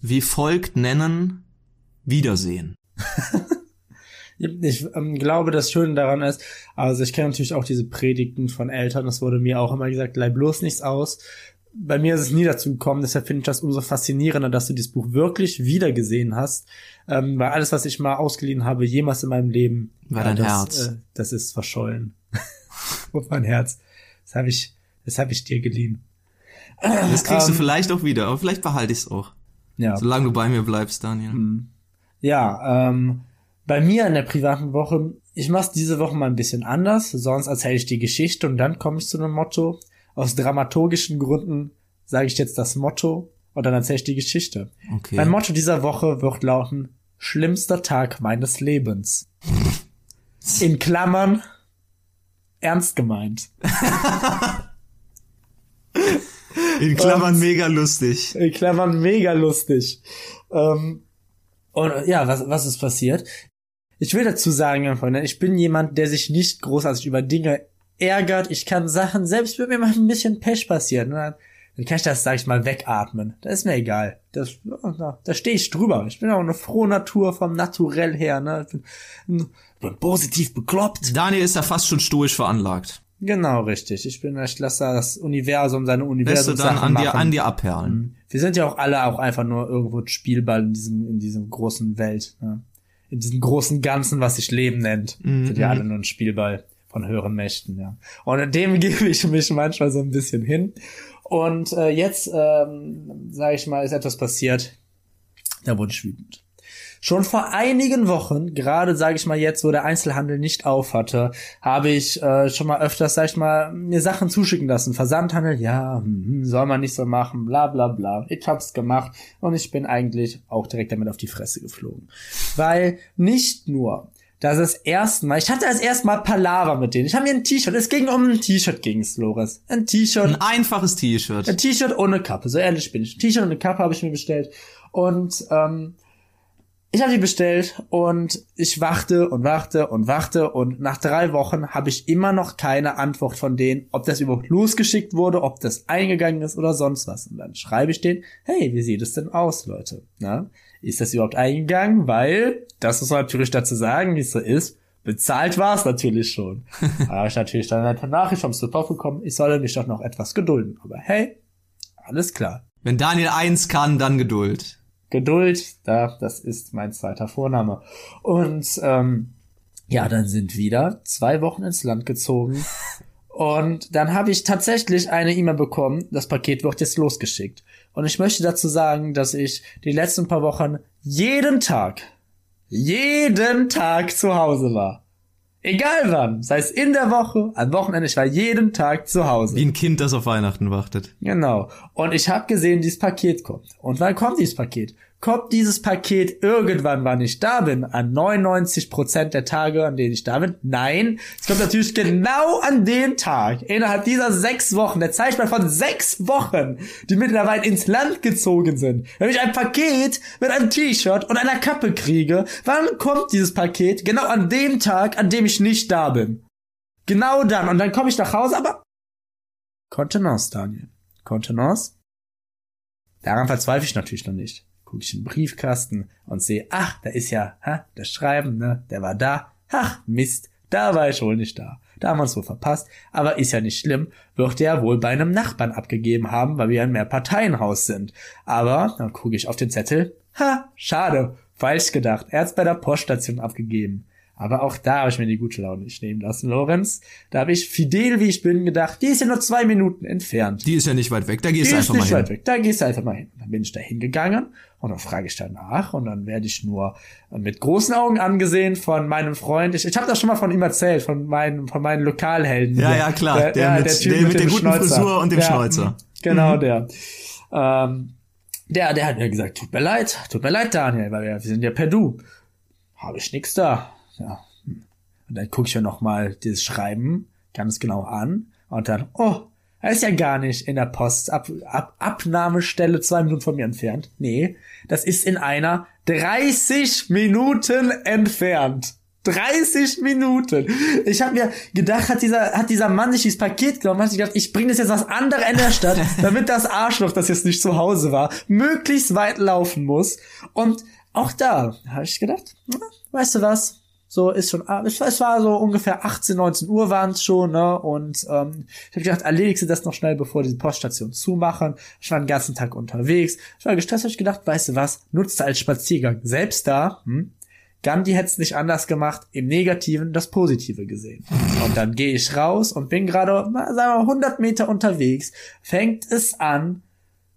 wie folgt nennen: Wiedersehen. Ich ähm, glaube, das Schöne daran ist, also ich kenne natürlich auch diese Predigten von Eltern, das wurde mir auch immer gesagt, leih bloß nichts aus. Bei mir ist es nie dazu gekommen, deshalb finde ich das umso faszinierender, dass du dieses Buch wirklich wiedergesehen hast, ähm, weil alles, was ich mal ausgeliehen habe, jemals in meinem Leben, War dein das, Herz. Äh, das ist verschollen. Und mein Herz. Das habe ich, das habe ich dir geliehen. Das kriegst du Ähm, vielleicht auch wieder, aber vielleicht behalte ich es auch. Ja. Solange du bei mir bleibst, Daniel. Ja, ähm, bei mir in der privaten Woche, ich mach's diese Woche mal ein bisschen anders, sonst erzähle ich die Geschichte und dann komme ich zu einem Motto. Aus dramaturgischen Gründen sage ich jetzt das Motto und dann erzähle ich die Geschichte. Okay. Mein Motto dieser Woche wird lauten, schlimmster Tag meines Lebens. In Klammern, ernst gemeint. In Klammern mega lustig. In Klammern mega lustig. Ähm, und ja, was, was ist passiert? Ich will dazu sagen, ich bin jemand, der sich nicht großartig über Dinge ärgert. Ich kann Sachen, selbst wenn mir mal ein bisschen Pech passiert, ne, dann kann ich das, sag ich mal, wegatmen. Das ist mir egal. Das, da stehe ich drüber. Ich bin auch eine frohe Natur vom Naturell her. Ne? Ich bin, bin positiv bekloppt. Daniel ist da fast schon stoisch veranlagt. Genau, richtig. Ich bin, ich lasse das Universum, seine Lässt du Universum dann an dir, an dir abperlen. Wir sind ja auch alle auch einfach nur irgendwo ein Spielball in diesem, in diesem großen Welt, ne? In diesem großen Ganzen, was sich Leben nennt. Sind ja alle nur ein Spielball von höheren Mächten, ja. Und dem gebe ich mich manchmal so ein bisschen hin. Und äh, jetzt, ähm, sage ich mal, ist etwas passiert, da wurde ich wütend. Schon vor einigen Wochen, gerade sage ich mal jetzt, wo der Einzelhandel nicht auf hatte, habe ich äh, schon mal öfters, sag ich mal, mir Sachen zuschicken lassen. Versandhandel, ja, hm, hm, soll man nicht so machen, bla bla bla. Ich hab's gemacht und ich bin eigentlich auch direkt damit auf die Fresse geflogen. Weil nicht nur dass es erstmal, ich hatte als erstmal Palaver mit denen. Ich habe mir ein T-Shirt, es ging um ein T-Shirt ging's, Loris. Ein T-Shirt. Ein einfaches T-Shirt. Ein T-Shirt ohne Kappe, so ehrlich bin ich. Ein T-Shirt ohne Kappe habe ich mir bestellt. Und ähm, ich habe die bestellt und ich wachte und wachte und wachte und nach drei Wochen habe ich immer noch keine Antwort von denen, ob das überhaupt losgeschickt wurde, ob das eingegangen ist oder sonst was. Und dann schreibe ich denen, hey, wie sieht es denn aus, Leute? Na? Ist das überhaupt eingegangen? Weil, das muss man natürlich dazu sagen, wie es so ist, bezahlt war es natürlich schon. da habe ich natürlich dann eine Nachricht vom Support bekommen, ich solle mich doch noch etwas gedulden. Aber hey, alles klar. Wenn Daniel eins kann, dann Geduld. Geduld, da, das ist mein zweiter Vorname. Und ähm, ja, dann sind wieder zwei Wochen ins Land gezogen. Und dann habe ich tatsächlich eine E-Mail bekommen, das Paket wird jetzt losgeschickt. Und ich möchte dazu sagen, dass ich die letzten paar Wochen jeden Tag, jeden Tag zu Hause war. Egal wann, sei es in der Woche, am Wochenende, ich war jeden Tag zu Hause. Wie ein Kind, das auf Weihnachten wartet. Genau. Und ich habe gesehen, dieses Paket kommt. Und wann kommt dieses Paket? Kommt dieses Paket irgendwann, wann ich da bin, an 99 Prozent der Tage, an denen ich da bin? Nein, es kommt natürlich genau an den Tag, innerhalb dieser sechs Wochen, der Zeitspanne von sechs Wochen, die mittlerweile ins Land gezogen sind. Wenn ich ein Paket mit einem T-Shirt und einer Kappe kriege, wann kommt dieses Paket? Genau an dem Tag, an dem ich nicht da bin. Genau dann. Und dann komme ich nach Hause, aber Kontenance, Daniel. Kontenance? Daran verzweifle ich natürlich noch nicht gucke ich in den Briefkasten und sehe, ach, da ist ja, ha, das Schreiben, ne, der war da. Ach, Mist, da war ich wohl nicht da. Da haben wir uns wohl verpasst, aber ist ja nicht schlimm, wird er wohl bei einem Nachbarn abgegeben haben, weil wir ein Mehrparteienhaus sind. Aber, dann gucke ich auf den Zettel, ha, schade, falsch gedacht, er hat's bei der Poststation abgegeben. Aber auch da habe ich mir die gute Laune nicht nehmen lassen, Lorenz. Da habe ich fidel, wie ich bin, gedacht, die ist ja nur zwei Minuten entfernt. Die ist ja nicht weit weg, da gehst du einfach mal hin. Die ist nicht weit weg, da gehst du einfach mal hin. Dann bin ich da hingegangen und dann frage ich danach und dann werde ich nur mit großen Augen angesehen von meinem Freund. Ich, ich habe das schon mal von ihm erzählt, von meinen, von meinen Lokalhelden. Ja, ja, klar. Der, der, ja, mit, der, typ der, mit, der guten Schnäuzer. Frisur und dem ja, Schnäuzer. Genau, mhm. der. Ähm, der, der hat mir gesagt, tut mir leid, tut mir leid, Daniel, weil wir, wir sind ja per Du. Habe ich nix da ja. Und dann gucke ich mir nochmal dieses Schreiben ganz genau an und dann, oh, er ist ja gar nicht in der Post, Ab, Ab, Abnahmestelle zwei Minuten von mir entfernt. Nee, das ist in einer 30 Minuten entfernt. 30 Minuten. Ich habe mir gedacht, hat dieser, hat dieser Mann sich dieses Paket genommen, hat sich gedacht, ich bringe das jetzt was andere Ende der Stadt, damit das Arschloch, das jetzt nicht zu Hause war, möglichst weit laufen muss. Und auch da habe ich gedacht, weißt du was? So ist schon, ah, es war so ungefähr 18, 19 Uhr waren es schon, ne? Und ähm, ich habe gedacht, erledigst du das noch schnell, bevor die Poststation zumachen. Ich war den ganzen Tag unterwegs. Ich war gestresst, habe ich gedacht, weißt du was, nutzt als Spaziergang. Selbst da, hm, Gandhi hätte es nicht anders gemacht, im Negativen das Positive gesehen. Und dann gehe ich raus und bin gerade, sagen wir mal, 100 Meter unterwegs, fängt es an,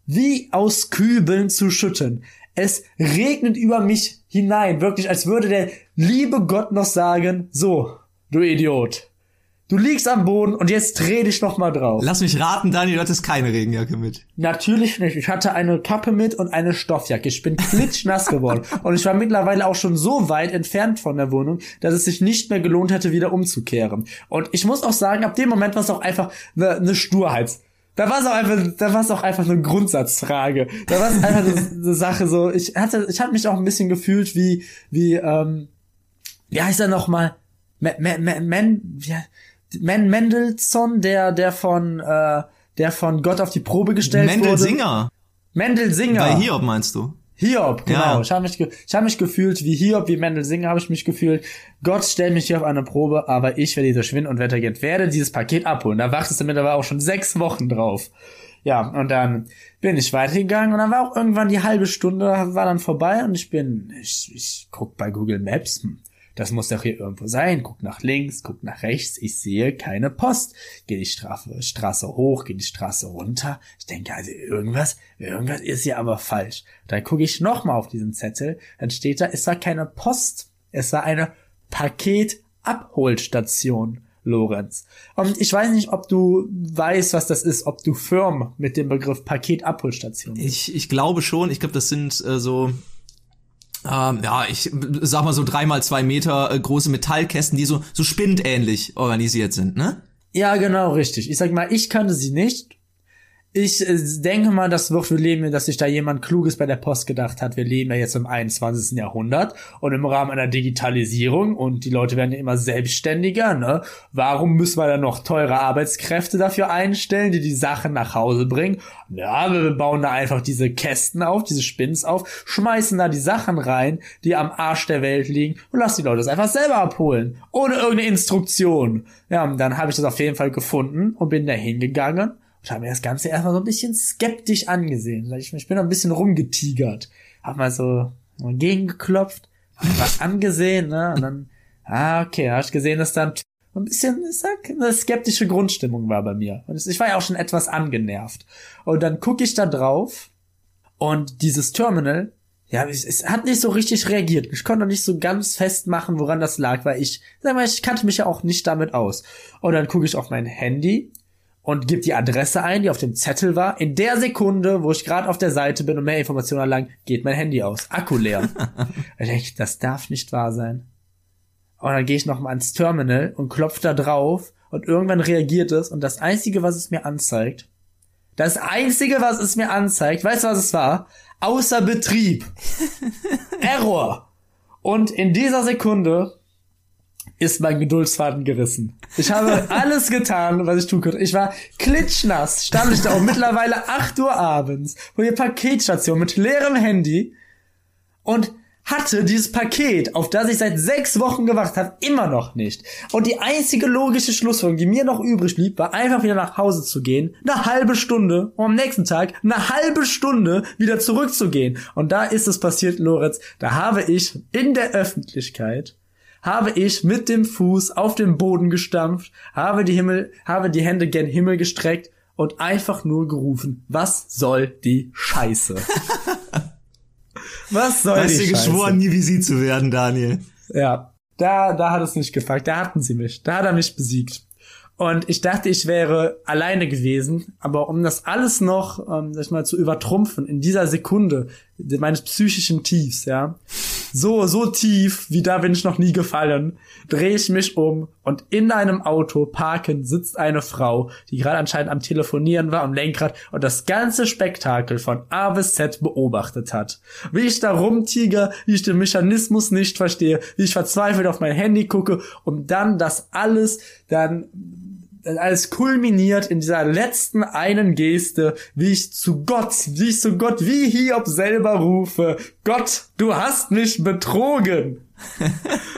wie aus Kübeln zu schütten. Es regnet über mich hinein, wirklich, als würde der liebe Gott noch sagen, so, du Idiot. Du liegst am Boden und jetzt dreh dich noch mal drauf. Lass mich raten, Daniel, du hattest keine Regenjacke mit. Natürlich nicht. Ich hatte eine Kappe mit und eine Stoffjacke. Ich bin klitschnass geworden. Und ich war mittlerweile auch schon so weit entfernt von der Wohnung, dass es sich nicht mehr gelohnt hätte, wieder umzukehren. Und ich muss auch sagen, ab dem Moment war es auch einfach eine, eine Sturheit. Da war es auch einfach, da war es auch einfach eine Grundsatzfrage. Da war es einfach eine, eine, Sache so. Ich hatte, ich hatte mich auch ein bisschen gefühlt wie, wie, ähm, wie heißt er nochmal? Man, Man, Man, Man Mendelssohn, der, der von, äh, der von Gott auf die Probe gestellt Mendel wurde. Mendel Mendel Bei Hiob meinst du? Hiob, genau. Ja. Ich habe mich, ich hab mich gefühlt wie Hiob, wie Mendel Singer habe ich mich gefühlt. Gott stellt mich hier auf eine Probe, aber ich werde dieser Schwind und Wettergeld werde dieses Paket abholen. Da wartest du mittlerweile auch schon sechs Wochen drauf. Ja, und dann bin ich weitergegangen und dann war auch irgendwann die halbe Stunde war dann vorbei und ich bin, ich, ich guck bei Google Maps, hm, das muss doch hier irgendwo sein. Guck nach links, guck nach rechts, ich sehe keine Post. Geh die Straße, Straße hoch, geh die Straße runter. Ich denke also irgendwas, irgendwas ist hier aber falsch. Dann gucke ich nochmal auf diesen Zettel, dann steht da, es war keine Post, es war eine Paketabholstation. Lorenz. Und ich weiß nicht, ob du weißt, was das ist, ob du firm mit dem Begriff Paketabholstation. Ich, ich glaube schon. Ich glaube, das sind äh, so ähm, ja, ich sag mal so dreimal zwei Meter äh, große Metallkästen, die so, so spindähnlich organisiert sind, ne? Ja, genau, richtig. Ich sag mal, ich kannte sie nicht. Ich äh, denke mal, das wird wir leben, dass sich da jemand Kluges bei der Post gedacht hat. Wir leben ja jetzt im 21. Jahrhundert und im Rahmen einer Digitalisierung und die Leute werden ja immer selbstständiger, ne? Warum müssen wir dann noch teure Arbeitskräfte dafür einstellen, die die Sachen nach Hause bringen? Ja, wir bauen da einfach diese Kästen auf, diese Spins auf, schmeißen da die Sachen rein, die am Arsch der Welt liegen und lassen die Leute das einfach selber abholen. Ohne irgendeine Instruktion. Ja, und dann habe ich das auf jeden Fall gefunden und bin da hingegangen und habe mir das Ganze erstmal so ein bisschen skeptisch angesehen. Ich, bin ein bisschen rumgetigert. Hab mal so gegengeklopft, hab was angesehen, ne? Und dann, ah, okay, hab ich gesehen, dass dann ein bisschen, ich sag, eine skeptische Grundstimmung war bei mir. Und ich war ja auch schon etwas angenervt. Und dann gucke ich da drauf und dieses Terminal, ja, es, hat nicht so richtig reagiert. Ich konnte noch nicht so ganz festmachen, woran das lag, weil ich, sag mal, ich kannte mich ja auch nicht damit aus. Und dann gucke ich auf mein Handy und gebe die Adresse ein, die auf dem Zettel war. In der Sekunde, wo ich gerade auf der Seite bin und mehr Informationen erlangen, geht mein Handy aus. Akku leer. ich, das darf nicht wahr sein. Und dann gehe ich noch mal ans Terminal und klopfe da drauf und irgendwann reagiert es und das Einzige, was es mir anzeigt, das Einzige, was es mir anzeigt, weißt du, was es war? Außer Betrieb. Error. Und in dieser Sekunde ist mein Geduldsfaden gerissen. Ich habe alles getan, was ich tun konnte. Ich war klitschnass, stand ich da um mittlerweile 8 Uhr abends vor der Paketstation mit leerem Handy und hatte dieses Paket, auf das ich seit sechs Wochen gewacht habe, immer noch nicht. Und die einzige logische Schlussfolgerung, die mir noch übrig blieb, war einfach wieder nach Hause zu gehen, eine halbe Stunde, um am nächsten Tag eine halbe Stunde wieder zurückzugehen. Und da ist es passiert, Lorenz, da habe ich in der Öffentlichkeit habe ich mit dem Fuß auf den Boden gestampft, habe die Himmel, habe die Hände gen Himmel gestreckt und einfach nur gerufen, was soll die Scheiße? was soll Hast die Scheiße? geschworen, nie wie sie zu werden, Daniel. Ja, da, da hat es nicht gefragt. Da hatten sie mich. Da hat er mich besiegt. Und ich dachte, ich wäre alleine gewesen, aber um das alles noch, ähm, sag ich mal, zu übertrumpfen, in dieser Sekunde meines psychischen Tiefs, ja, so, so tief, wie da bin ich noch nie gefallen, drehe ich mich um und in einem Auto parken sitzt eine Frau, die gerade anscheinend am Telefonieren war, am Lenkrad und das ganze Spektakel von A bis Z beobachtet hat. Wie ich da rumtiger, wie ich den Mechanismus nicht verstehe, wie ich verzweifelt auf mein Handy gucke und dann das alles dann alles kulminiert in dieser letzten einen Geste, wie ich zu Gott, wie ich zu Gott, wie Hiob selber rufe, Gott, du hast mich betrogen.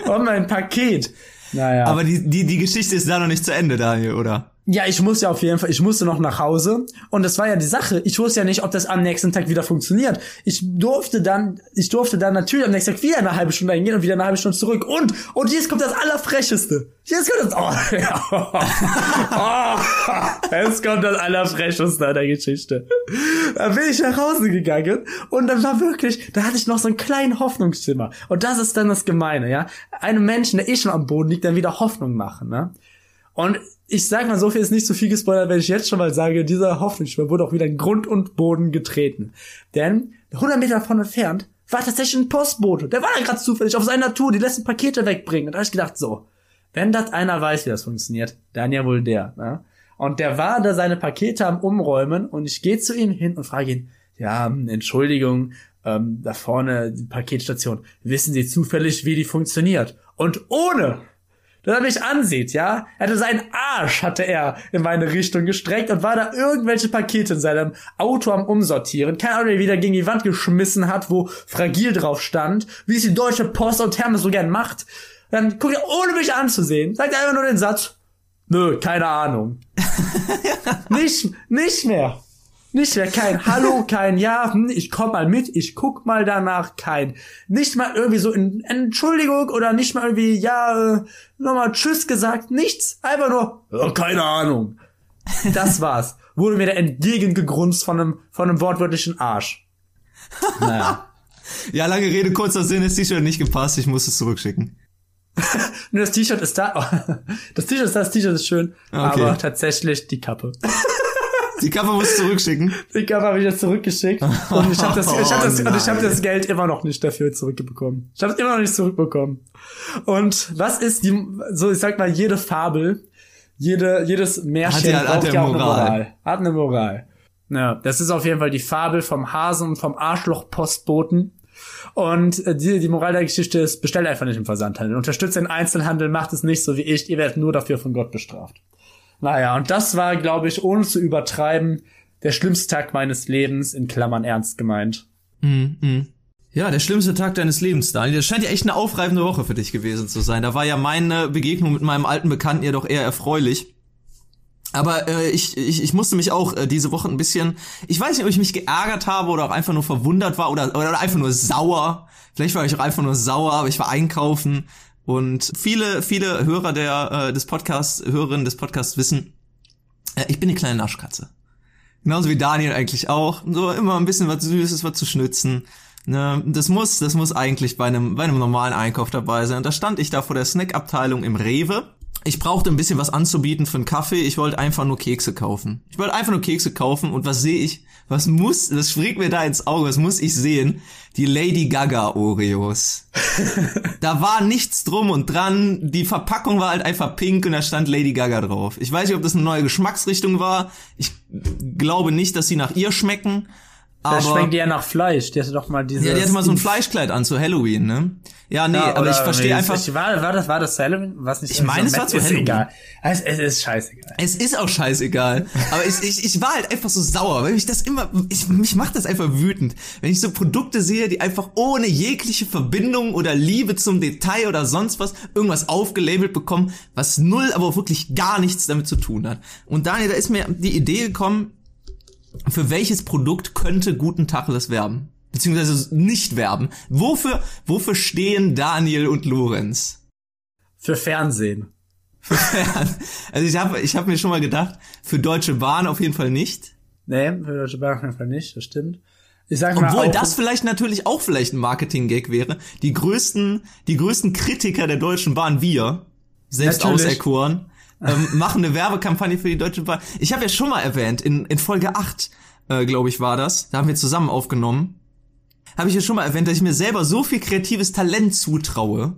Und mein Paket. Naja. Aber die, die, die Geschichte ist da noch nicht zu Ende, Daniel, oder? Ja, ich muss ja auf jeden Fall, ich musste noch nach Hause und das war ja die Sache. Ich wusste ja nicht, ob das am nächsten Tag wieder funktioniert. Ich durfte dann, ich durfte dann natürlich am nächsten Tag wieder eine halbe Stunde hingehen und wieder eine halbe Stunde zurück. Und, und jetzt kommt das Allerfrecheste. Jetzt kommt das, oh, ja. oh, jetzt kommt das Allerfrecheste an der Geschichte. Da bin ich nach Hause gegangen und dann war wirklich, da hatte ich noch so einen kleinen Hoffnungszimmer. Und das ist dann das Gemeine, ja. Einem Menschen, der eh schon am Boden liegt, dann wieder Hoffnung machen, ne? Und ich sag mal, so viel ist nicht so viel gespoilert, wenn ich jetzt schon mal sage, dieser Hoffnungsschimmer wurde auch wieder in Grund und Boden getreten. Denn 100 Meter davon entfernt war tatsächlich ein Postbote. Der war da gerade zufällig auf seiner Tour, die letzten Pakete wegbringen. Und da hab ich gedacht, so, wenn das einer weiß, wie das funktioniert, dann ja wohl der. Ne? Und der war da seine Pakete am Umräumen und ich gehe zu ihm hin und frage ihn, ja, Entschuldigung, ähm, da vorne die Paketstation, wissen Sie zufällig, wie die funktioniert? Und ohne dass er mich ansieht, ja. Er hatte seinen Arsch, hatte er in meine Richtung gestreckt und war da irgendwelche Pakete in seinem Auto am Umsortieren. Keine Ahnung, wie er gegen die Wand geschmissen hat, wo fragil drauf stand, wie es die Deutsche Post und Hermes so gern macht. Dann guckt er, ohne mich anzusehen, sagt er einfach nur den Satz, nö, keine Ahnung. nicht, nicht mehr. Nicht mehr kein Hallo, kein Ja, hm, ich komm mal mit, ich guck mal danach, kein. Nicht mal irgendwie so in Entschuldigung oder nicht mal irgendwie, ja, äh, nochmal Tschüss gesagt, nichts. Einfach nur, ja, keine Ahnung. Das war's. Wurde mir da entgegengegrunzt von einem, von einem wortwörtlichen Arsch. Naja. Ja, lange Rede, kurzer Sinn, das T-Shirt hat nicht gepasst, ich muss es zurückschicken. Nur das T-Shirt ist da. Das T-Shirt ist da, das T-Shirt ist schön. Okay. Aber tatsächlich die Kappe. Die Kappe musst du zurückschicken. Die Kappe habe ich jetzt zurückgeschickt. Und ich habe das, ich hab das, Oh und ich hab das Geld immer noch nicht dafür zurückbekommen. Ich habe es immer noch nicht zurückbekommen. Und was ist die, so ich sag mal, jede Fabel, jede, jedes Märchen Hat ja- hat braucht ja auch eine Moral. Moral. Hat eine Moral. Ja, das ist auf jeden Fall die Fabel vom Hasen und vom Arschloch-Postboten. Und äh, die, die Moral der Geschichte ist, bestellt einfach nicht im Versandhandel. Unterstützt den Einzelhandel, macht es nicht so wie ich. Ihr werdet nur dafür von Gott bestraft. Naja, und das war, glaube ich, ohne zu übertreiben, der schlimmste Tag meines Lebens, in Klammern ernst gemeint. Ja, der schlimmste Tag deines Lebens, Daniel. Das scheint ja echt eine aufreibende Woche für dich gewesen zu sein. Da war ja meine Begegnung mit meinem alten Bekannten ja doch eher erfreulich. Aber äh, ich, ich, ich musste mich auch äh, diese Woche ein bisschen, ich weiß nicht, ob ich mich geärgert habe oder auch einfach nur verwundert war oder, oder einfach nur sauer. Vielleicht war ich auch einfach nur sauer, aber ich war einkaufen und viele, viele Hörer der, äh, des Podcasts, Hörerinnen des Podcasts wissen, äh, ich bin eine kleine Naschkatze. Genauso wie Daniel eigentlich auch. So immer ein bisschen was Süßes, was zu schnitzen. Ne, das muss, das muss eigentlich bei einem, bei einem normalen Einkauf dabei sein. Und da stand ich da vor der Snackabteilung im Rewe. Ich brauchte ein bisschen was anzubieten für einen Kaffee. Ich wollte einfach nur Kekse kaufen. Ich wollte einfach nur Kekse kaufen. Und was sehe ich? Was muss, das schlägt mir da ins Auge, was muss ich sehen? Die Lady Gaga Oreos. Da war nichts drum und dran. Die Verpackung war halt einfach pink und da stand Lady Gaga drauf. Ich weiß nicht, ob das eine neue Geschmacksrichtung war. Ich glaube nicht, dass sie nach ihr schmecken. Aber schmeckt die ja nach Fleisch. Die hatte doch mal diese. ja, die hatte mal so ein Fleischkleid an zu Halloween, ne? Ja, nee, Ja, aber ich verstehe einfach. Ich, war, war das, war das Halloween? Was nicht? Ich meine, es war zu Halloween. egal. Es, es ist scheißegal. Es ist auch scheißegal. Aber ich, ich, ich war halt einfach so sauer, weil mich das immer, ich, mich macht das einfach wütend. Wenn ich so Produkte sehe, die einfach ohne jegliche Verbindung oder Liebe zum Detail oder sonst was irgendwas aufgelabelt bekommen, was null, aber auch wirklich gar nichts damit zu tun hat. Und Daniel, da ist mir die Idee gekommen, für welches Produkt könnte Guten Tacheles werben? Beziehungsweise nicht werben. Wofür, wofür stehen Daniel und Lorenz? Für Fernsehen. also ich habe ich hab mir schon mal gedacht, für Deutsche Bahn auf jeden Fall nicht. Nee, für Deutsche Bahn auf jeden Fall nicht, das stimmt. Ich sag mal Obwohl auch, das vielleicht natürlich auch vielleicht ein Marketing-Gag wäre. Die größten, die größten Kritiker der Deutschen Bahn, wir, selbst auserkoren, ähm, machen eine Werbekampagne für die Deutsche Bahn. Ich habe ja schon mal erwähnt, in, in Folge 8, äh, glaube ich, war das, da haben wir zusammen aufgenommen, habe ich ja schon mal erwähnt, dass ich mir selber so viel kreatives Talent zutraue,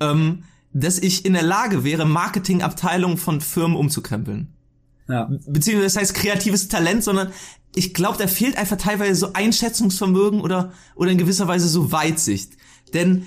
ähm, dass ich in der Lage wäre, Marketingabteilungen von Firmen umzukrempeln ja. beziehungsweise das heißt kreatives Talent, sondern ich glaube, da fehlt einfach teilweise so Einschätzungsvermögen oder, oder in gewisser Weise so Weitsicht. Denn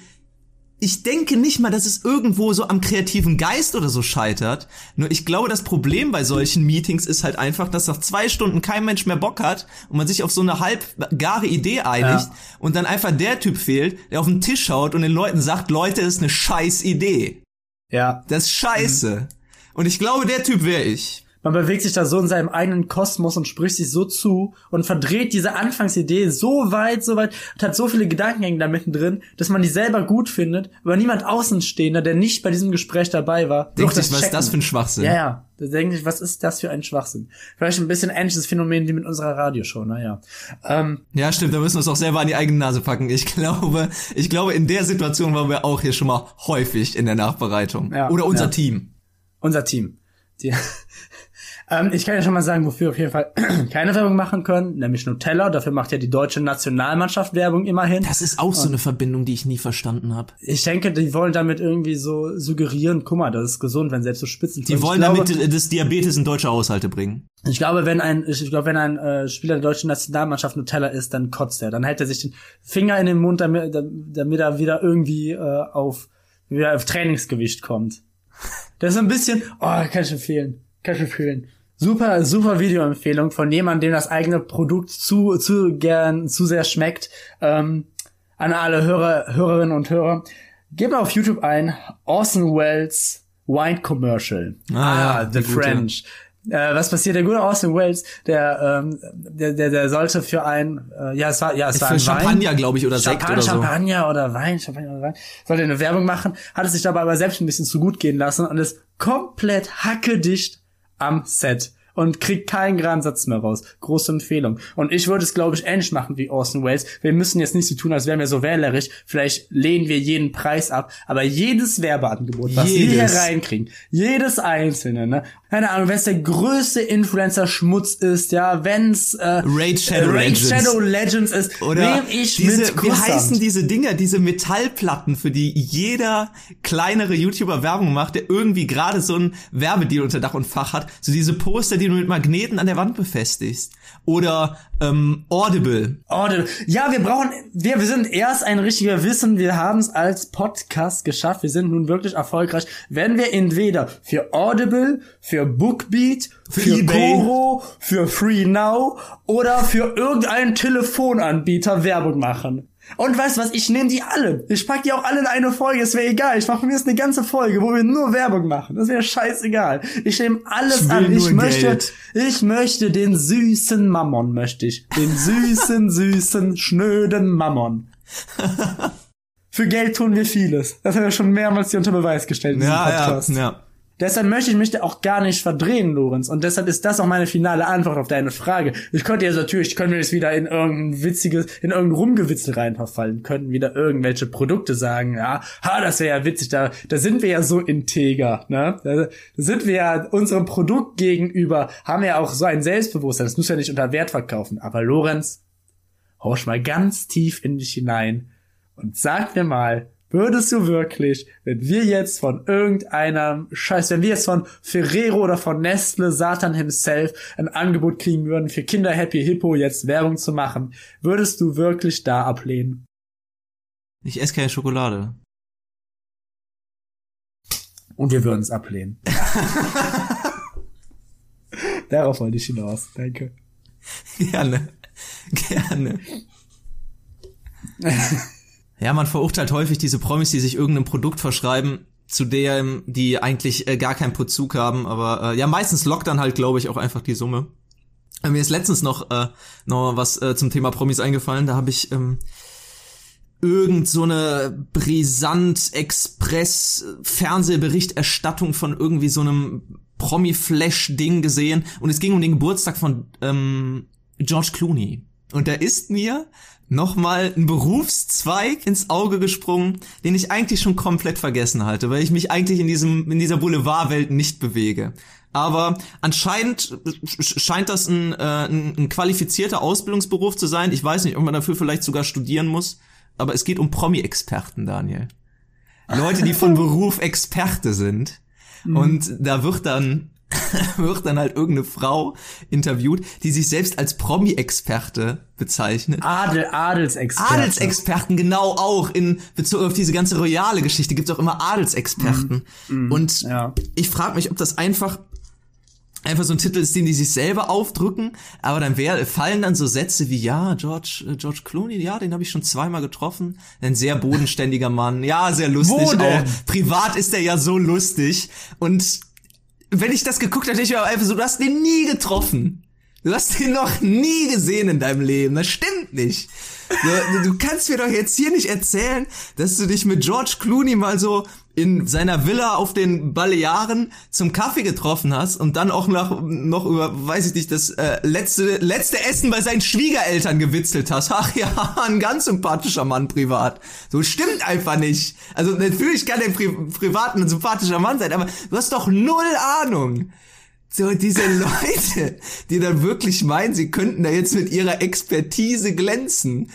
ich denke nicht mal, dass es irgendwo so am kreativen Geist oder so scheitert. Nur ich glaube, das Problem bei solchen Meetings ist halt einfach, dass nach zwei Stunden kein Mensch mehr Bock hat und man sich auf so eine halbgare Idee einigt Ja. und dann einfach der Typ fehlt, der auf den Tisch schaut und den Leuten sagt, Leute, das ist eine scheiß Idee. Ja. Das ist scheiße. Und ich glaube, der Typ wäre ich. Man bewegt sich da so in seinem eigenen Kosmos und spricht sich so zu und verdreht diese Anfangsidee so weit, so weit und hat so viele Gedankengänge da mittendrin, dass man die selber gut findet, aber niemand Außenstehender, der nicht bei diesem Gespräch dabei war, Denkt sich, was ist das für ein Schwachsinn? Ja, ja. Da denke ich, was ist das für ein Schwachsinn? Vielleicht ein bisschen ähnliches Phänomen wie mit unserer Radioshow, naja. Ähm, Ja, stimmt, da müssen wir uns auch selber an die eigene Nase packen. Ich glaube, ich glaube, in der Situation waren wir auch hier schon mal häufig in der Nachbereitung. Ja, Oder unser ja. Team. unser Team. Die, ähm, ich kann ja schon mal sagen, wofür wir auf jeden Fall keine Werbung machen können, nämlich Nutella. Dafür macht ja die deutsche Nationalmannschaft Werbung immerhin. Das ist auch so eine Verbindung, die ich nie verstanden habe. Ich denke, die wollen damit irgendwie so suggerieren, guck mal, das ist gesund, wenn selbst so Spitzen. Die wollen glaube, damit das Diabetes in deutsche Haushalte bringen. Ich glaube, wenn ein, ich glaube, wenn ein äh, Spieler der deutschen Nationalmannschaft Nutella isst, dann kotzt er. Dann hält er sich den Finger in den Mund, damit, damit er wieder irgendwie äh, auf, wieder auf Trainingsgewicht kommt. Das ist ein bisschen, oh, kann ich empfehlen. Kann ich empfehlen. Super, super Videoempfehlung von jemandem, dem das eigene Produkt zu, zu gern, zu sehr schmeckt. Ähm, an alle Hörer, Hörerinnen und Hörer. Gebt mal auf YouTube ein, Orson Welles Wine Commercial. Ah, ja, The. French. Äh, was passiert? Der gute Austin Wells, der, ähm, der, der, der sollte für ein, äh, ja, es war, ja, es war ein Champagner, glaube ich, oder Sekt Champagner, oder so. Champagner oder Wein, Champagner oder Wein, sollte eine Werbung machen, hat es sich dabei aber selbst ein bisschen zu gut gehen lassen und ist komplett hackedicht am Set und kriegt keinen geraden Satz mehr raus. Große Empfehlung. Und ich würde es, glaube ich, ähnlich machen wie Austin Wells. Wir müssen jetzt nicht so tun, als wären wir so wählerisch. Vielleicht lehnen wir jeden Preis ab. Aber jedes Werbeangebot, was wir hier Jedes. reinkriegen, jedes einzelne, ne? Keine Ahnung, wenn es der größte Influencer-Schmutz ist, ja, wenn's äh, Raid Shadow Raid Legends. Shadow Legends ist, Oder nehm ich diese, mit wie heißen diese Dinger, diese Metallplatten, für die jeder kleinere YouTuber Werbung macht, der irgendwie gerade so ein Werbedeal unter Dach und Fach hat. So diese Poster, die du mit Magneten an der Wand befestigst. Oder ähm, Audible. Audible. Ja, wir brauchen, wir, wir sind erst ein richtiger Wissen, wir haben es als Podcast geschafft, wir sind nun wirklich erfolgreich, wenn wir entweder für Audible, für Bookbeat, Für für, eBay. Koro, für Free Now oder für irgendeinen Telefonanbieter Werbung machen. Und weißt du was, ich nehme die alle. Ich pack die auch alle in eine Folge, es wäre egal. Ich mache mir jetzt eine ganze Folge, wo wir nur Werbung machen. Das wäre scheißegal. Ich nehme alles Ich an. Ich möchte, Geld. ich möchte den süßen Mammon, möchte ich. Den süßen, süßen, schnöden Mammon. Für Geld tun wir vieles. Das haben wir schon mehrmals hier unter Beweis gestellt in diesem Ja, ja, Podcast. ja. Deshalb möchte ich mich da auch gar nicht verdrehen, Lorenz. Und deshalb ist das auch meine finale Antwort auf deine Frage. Ich könnte jetzt natürlich, ich könnte jetzt wieder in irgendein witziges, in irgendein Rumgewitzel rein verfallen, könnten wieder irgendwelche Produkte sagen, ja, ha, das wäre ja witzig, da, da sind wir ja so integer, ne? Da, sind wir ja unserem Produkt gegenüber, haben ja auch so ein Selbstbewusstsein, das muss ja nicht unter Wert verkaufen. Aber Lorenz, horch mal ganz tief in dich hinein und sag mir mal, würdest du wirklich, wenn wir jetzt von irgendeinem Scheiß, wenn wir jetzt von Ferrero oder von Nestle, Satan himself, ein Angebot kriegen würden, für Kinder Happy Hippo jetzt Werbung zu machen, würdest du wirklich da ablehnen? Ich esse keine Schokolade. Und wir würden es ablehnen. Darauf wollte ich hinaus. Danke. Gerne. Gerne. Ja, man verurteilt häufig diese Promis, die sich irgendeinem Produkt verschreiben, zu dem die eigentlich äh, gar keinen Bezug haben. Aber äh, ja, meistens lockt dann halt, glaube ich, auch einfach die Summe. Äh, mir ist letztens noch, äh, noch was äh, zum Thema Promis eingefallen. Da habe ich ähm, irgend so eine brisant Express Fernsehberichterstattung von irgendwie so einem Promi-Flash-Ding gesehen und es ging um den Geburtstag von ähm, George Clooney. Und da ist mir nochmal ein Berufszweig ins Auge gesprungen, den ich eigentlich schon komplett vergessen halte, weil ich mich eigentlich in diesem, in dieser Boulevardwelt nicht bewege. Aber anscheinend sch- scheint das ein, äh, ein, ein qualifizierter Ausbildungsberuf zu sein. Ich weiß nicht, ob man dafür vielleicht sogar studieren muss. Aber es geht um Promi-Experten, Daniel. Leute, die von Beruf Experte sind. Und da wird dann, wird dann halt irgendeine Frau interviewt, die sich selbst als Promi-Experte bezeichnet. Adel, Adelsexperte. Adelsexperten genau auch in Bezug auf diese ganze royale Geschichte gibt's auch immer Adelsexperten. Und ja. ich frage mich, ob das einfach einfach so ein Titel ist, den die sich selber aufdrücken, aber dann wär, fallen dann so Sätze wie ja, George äh, George Clooney, ja, den habe ich schon zweimal getroffen, ein sehr bodenständiger Mann, ja, sehr lustig auch. Privat ist er ja so lustig und wenn ich das geguckt hätte, ich war einfach so, du hast den nie getroffen. Du hast den noch nie gesehen in deinem Leben. Das stimmt nicht. Du, du kannst mir doch jetzt hier nicht erzählen, dass du dich mit George Clooney mal so in seiner Villa auf den Balearen zum Kaffee getroffen hast und dann auch noch, noch über, weiß ich nicht, das äh, letzte, letzte Essen bei seinen Schwiegereltern gewitzelt hast. Ach ja, ein ganz sympathischer Mann privat. So stimmt einfach nicht. Also natürlich kann der Pri privat ein sympathischer Mann sein, aber du hast doch null Ahnung. So, diese Leute, die dann wirklich meinen, sie könnten da jetzt mit ihrer Expertise glänzen.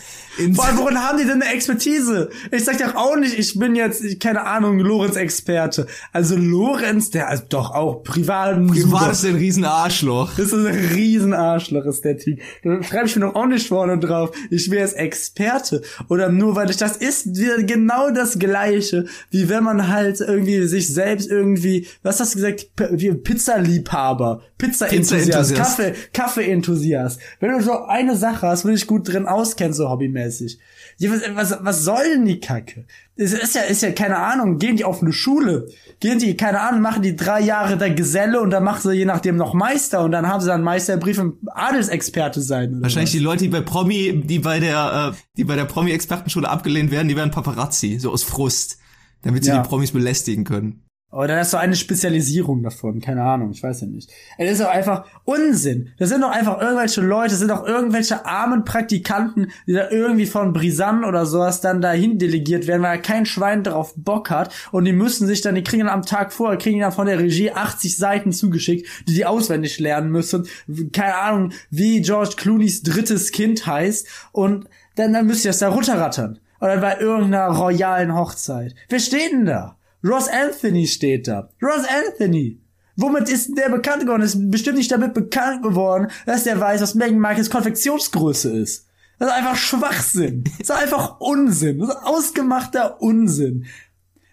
Vor allem, worin haben die denn eine Expertise? Ich sag doch auch nicht, ich bin jetzt, keine Ahnung, Lorenz-Experte. Also Lorenz, der ist doch auch privat. Privat ist ein riesen Arschloch. Das ist ein Riesenarschloch, ist der Typ. Da schreibe ich mir doch auch nicht vorne drauf. Ich wäre jetzt Experte. Oder nur weil ich, das ist genau das Gleiche, wie wenn man halt irgendwie sich selbst irgendwie, was hast du gesagt, wie Pizzaliebhaber Pizza-Liebhaber, Pizza-Enthusiast, Pizza-Enthusiast. Kaffee, Kaffee-Enthusiast. Wenn du so eine Sache hast, wo du dich gut drin auskennst, so hobbymäßig. Ja, was, was, was soll denn die Kacke? Es ist ja, ist ja, keine Ahnung, gehen die auf eine Schule? Gehen die, keine Ahnung, machen die drei Jahre der Geselle und dann machen sie je nachdem noch Meister und dann haben sie dann Meisterbrief und Adelsexperte sein. Oder Wahrscheinlich was? die Leute, die bei Promi, die bei der, äh, die bei der Promi-Expertenschule abgelehnt werden, die werden Paparazzi, so aus Frust, damit sie Ja. die Promis belästigen können. Aber dann ist so eine Spezialisierung davon, keine Ahnung, ich weiß ja nicht. Es ist doch einfach Unsinn. Das sind doch einfach irgendwelche Leute, das sind doch irgendwelche armen Praktikanten, die da irgendwie von Brisanne oder sowas dann dahin delegiert werden, weil kein Schwein darauf Bock hat und die müssen sich dann, die kriegen dann am Tag vorher, kriegen dann von der Regie 80 Seiten zugeschickt, die die auswendig lernen müssen. Keine Ahnung, wie George Clooney's drittes Kind heißt und dann, dann müsst ihr das da runterrattern. Oder bei irgendeiner royalen Hochzeit. Wer steht denn da? Ross Anthony steht da. Ross Anthony. Womit ist der bekannt geworden? Ist bestimmt nicht damit bekannt geworden, dass der weiß, was Meghan Markles Konfektionsgröße ist. Das ist einfach Schwachsinn. Das ist einfach Unsinn. Das ist ausgemachter Unsinn.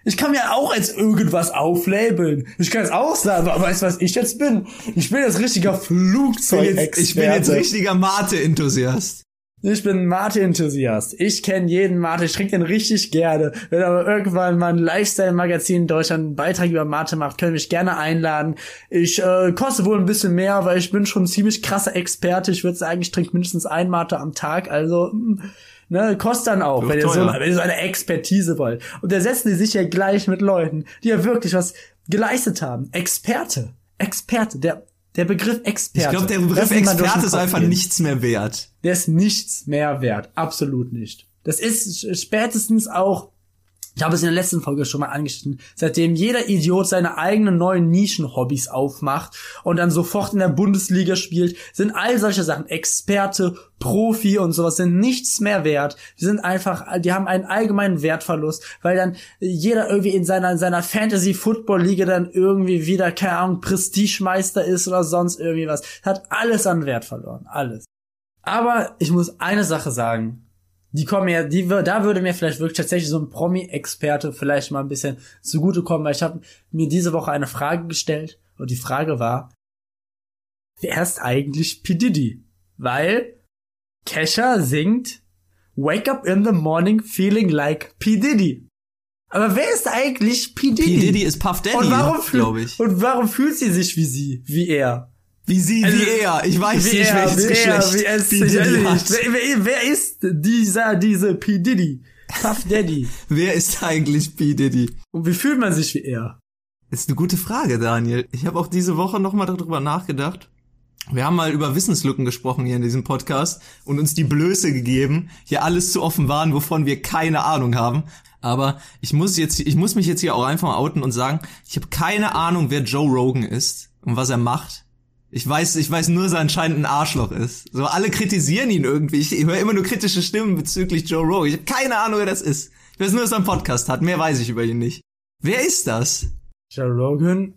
Ich kann mir auch als irgendwas auflabeln. Ich kann es auch sagen, aber weißt du, was ich jetzt bin? Ich bin jetzt richtiger Flugzeug. Ich bin jetzt richtiger Mate-Enthusiast. Ich bin Mate-Enthusiast. Ich kenne jeden Mate. Ich trinke den richtig gerne. Wenn aber irgendwann mal ein Lifestyle-Magazin in Deutschland einen Beitrag über Mate macht, können mich gerne einladen. Ich äh, koste wohl ein bisschen mehr, weil ich bin schon ein ziemlich krasser Experte. Ich würde sagen, ich trinke mindestens ein Mate am Tag. Also, mm, ne, kostet dann auch, wenn ihr, so, wenn ihr so eine Expertise wollt. Und da setzen die sich ja gleich mit Leuten, die ja wirklich was geleistet haben. Experte. Experte. Der, der Begriff Experte. Ich glaube, der Begriff Experte ist einfach gehen nichts mehr wert. der ist nichts mehr wert. Absolut nicht. Das ist spätestens auch, ich habe es in der letzten Folge schon mal angeschnitten, seitdem jeder Idiot seine eigenen neuen Nischenhobbys aufmacht und dann sofort in der Bundesliga spielt, sind all solche Sachen, Experte, Profi und sowas, sind nichts mehr wert. Die sind einfach, die haben einen allgemeinen Wertverlust, weil dann jeder irgendwie in seiner, in seiner Fantasy-Football-Liga dann irgendwie wieder, keine Ahnung, Prestigemeister ist oder sonst irgendwie was. Hat alles an Wert verloren. Alles. Aber ich muss eine Sache sagen. Die kommen ja, die, da würde mir vielleicht wirklich tatsächlich so ein Promi-Experte vielleicht mal ein bisschen zugutekommen, weil ich habe mir diese Woche eine Frage gestellt und die Frage war, wer ist eigentlich P. Diddy? Weil Kesha singt Wake up in the morning feeling like P. Diddy. Aber wer ist eigentlich P. Diddy? P. Diddy ist Puff Daddy, glaube ich. und warum fühlt sie sich wie sie, wie er? Wie sie, Also, wie er. Ich weiß nicht, er, welches wie Geschlecht er, wie es, P. Diddy nicht. hat. Wer, wer, wer ist dieser, diese P. Diddy? Puff Daddy. Wer ist eigentlich P. Diddy? Und wie fühlt man sich wie er? Ist eine gute Frage, Daniel. Ich habe auch diese Woche nochmal darüber nachgedacht. Wir haben mal über Wissenslücken gesprochen hier in diesem Podcast und uns die Blöße gegeben, hier alles zu offenbaren, wovon wir keine Ahnung haben. Aber ich muss jetzt, ich muss mich jetzt hier auch einfach mal outen und sagen, ich habe keine Ahnung, wer Joe Rogan ist und was er macht. Ich weiß, ich weiß nur, dass er anscheinend ein Arschloch ist. So alle kritisieren ihn irgendwie. Ich höre immer nur kritische Stimmen bezüglich Joe Rogan. Ich habe keine Ahnung, wer das ist. Ich weiß nur, dass er einen Podcast hat. Mehr weiß ich über ihn nicht. Wer ist das? Joe Rogan,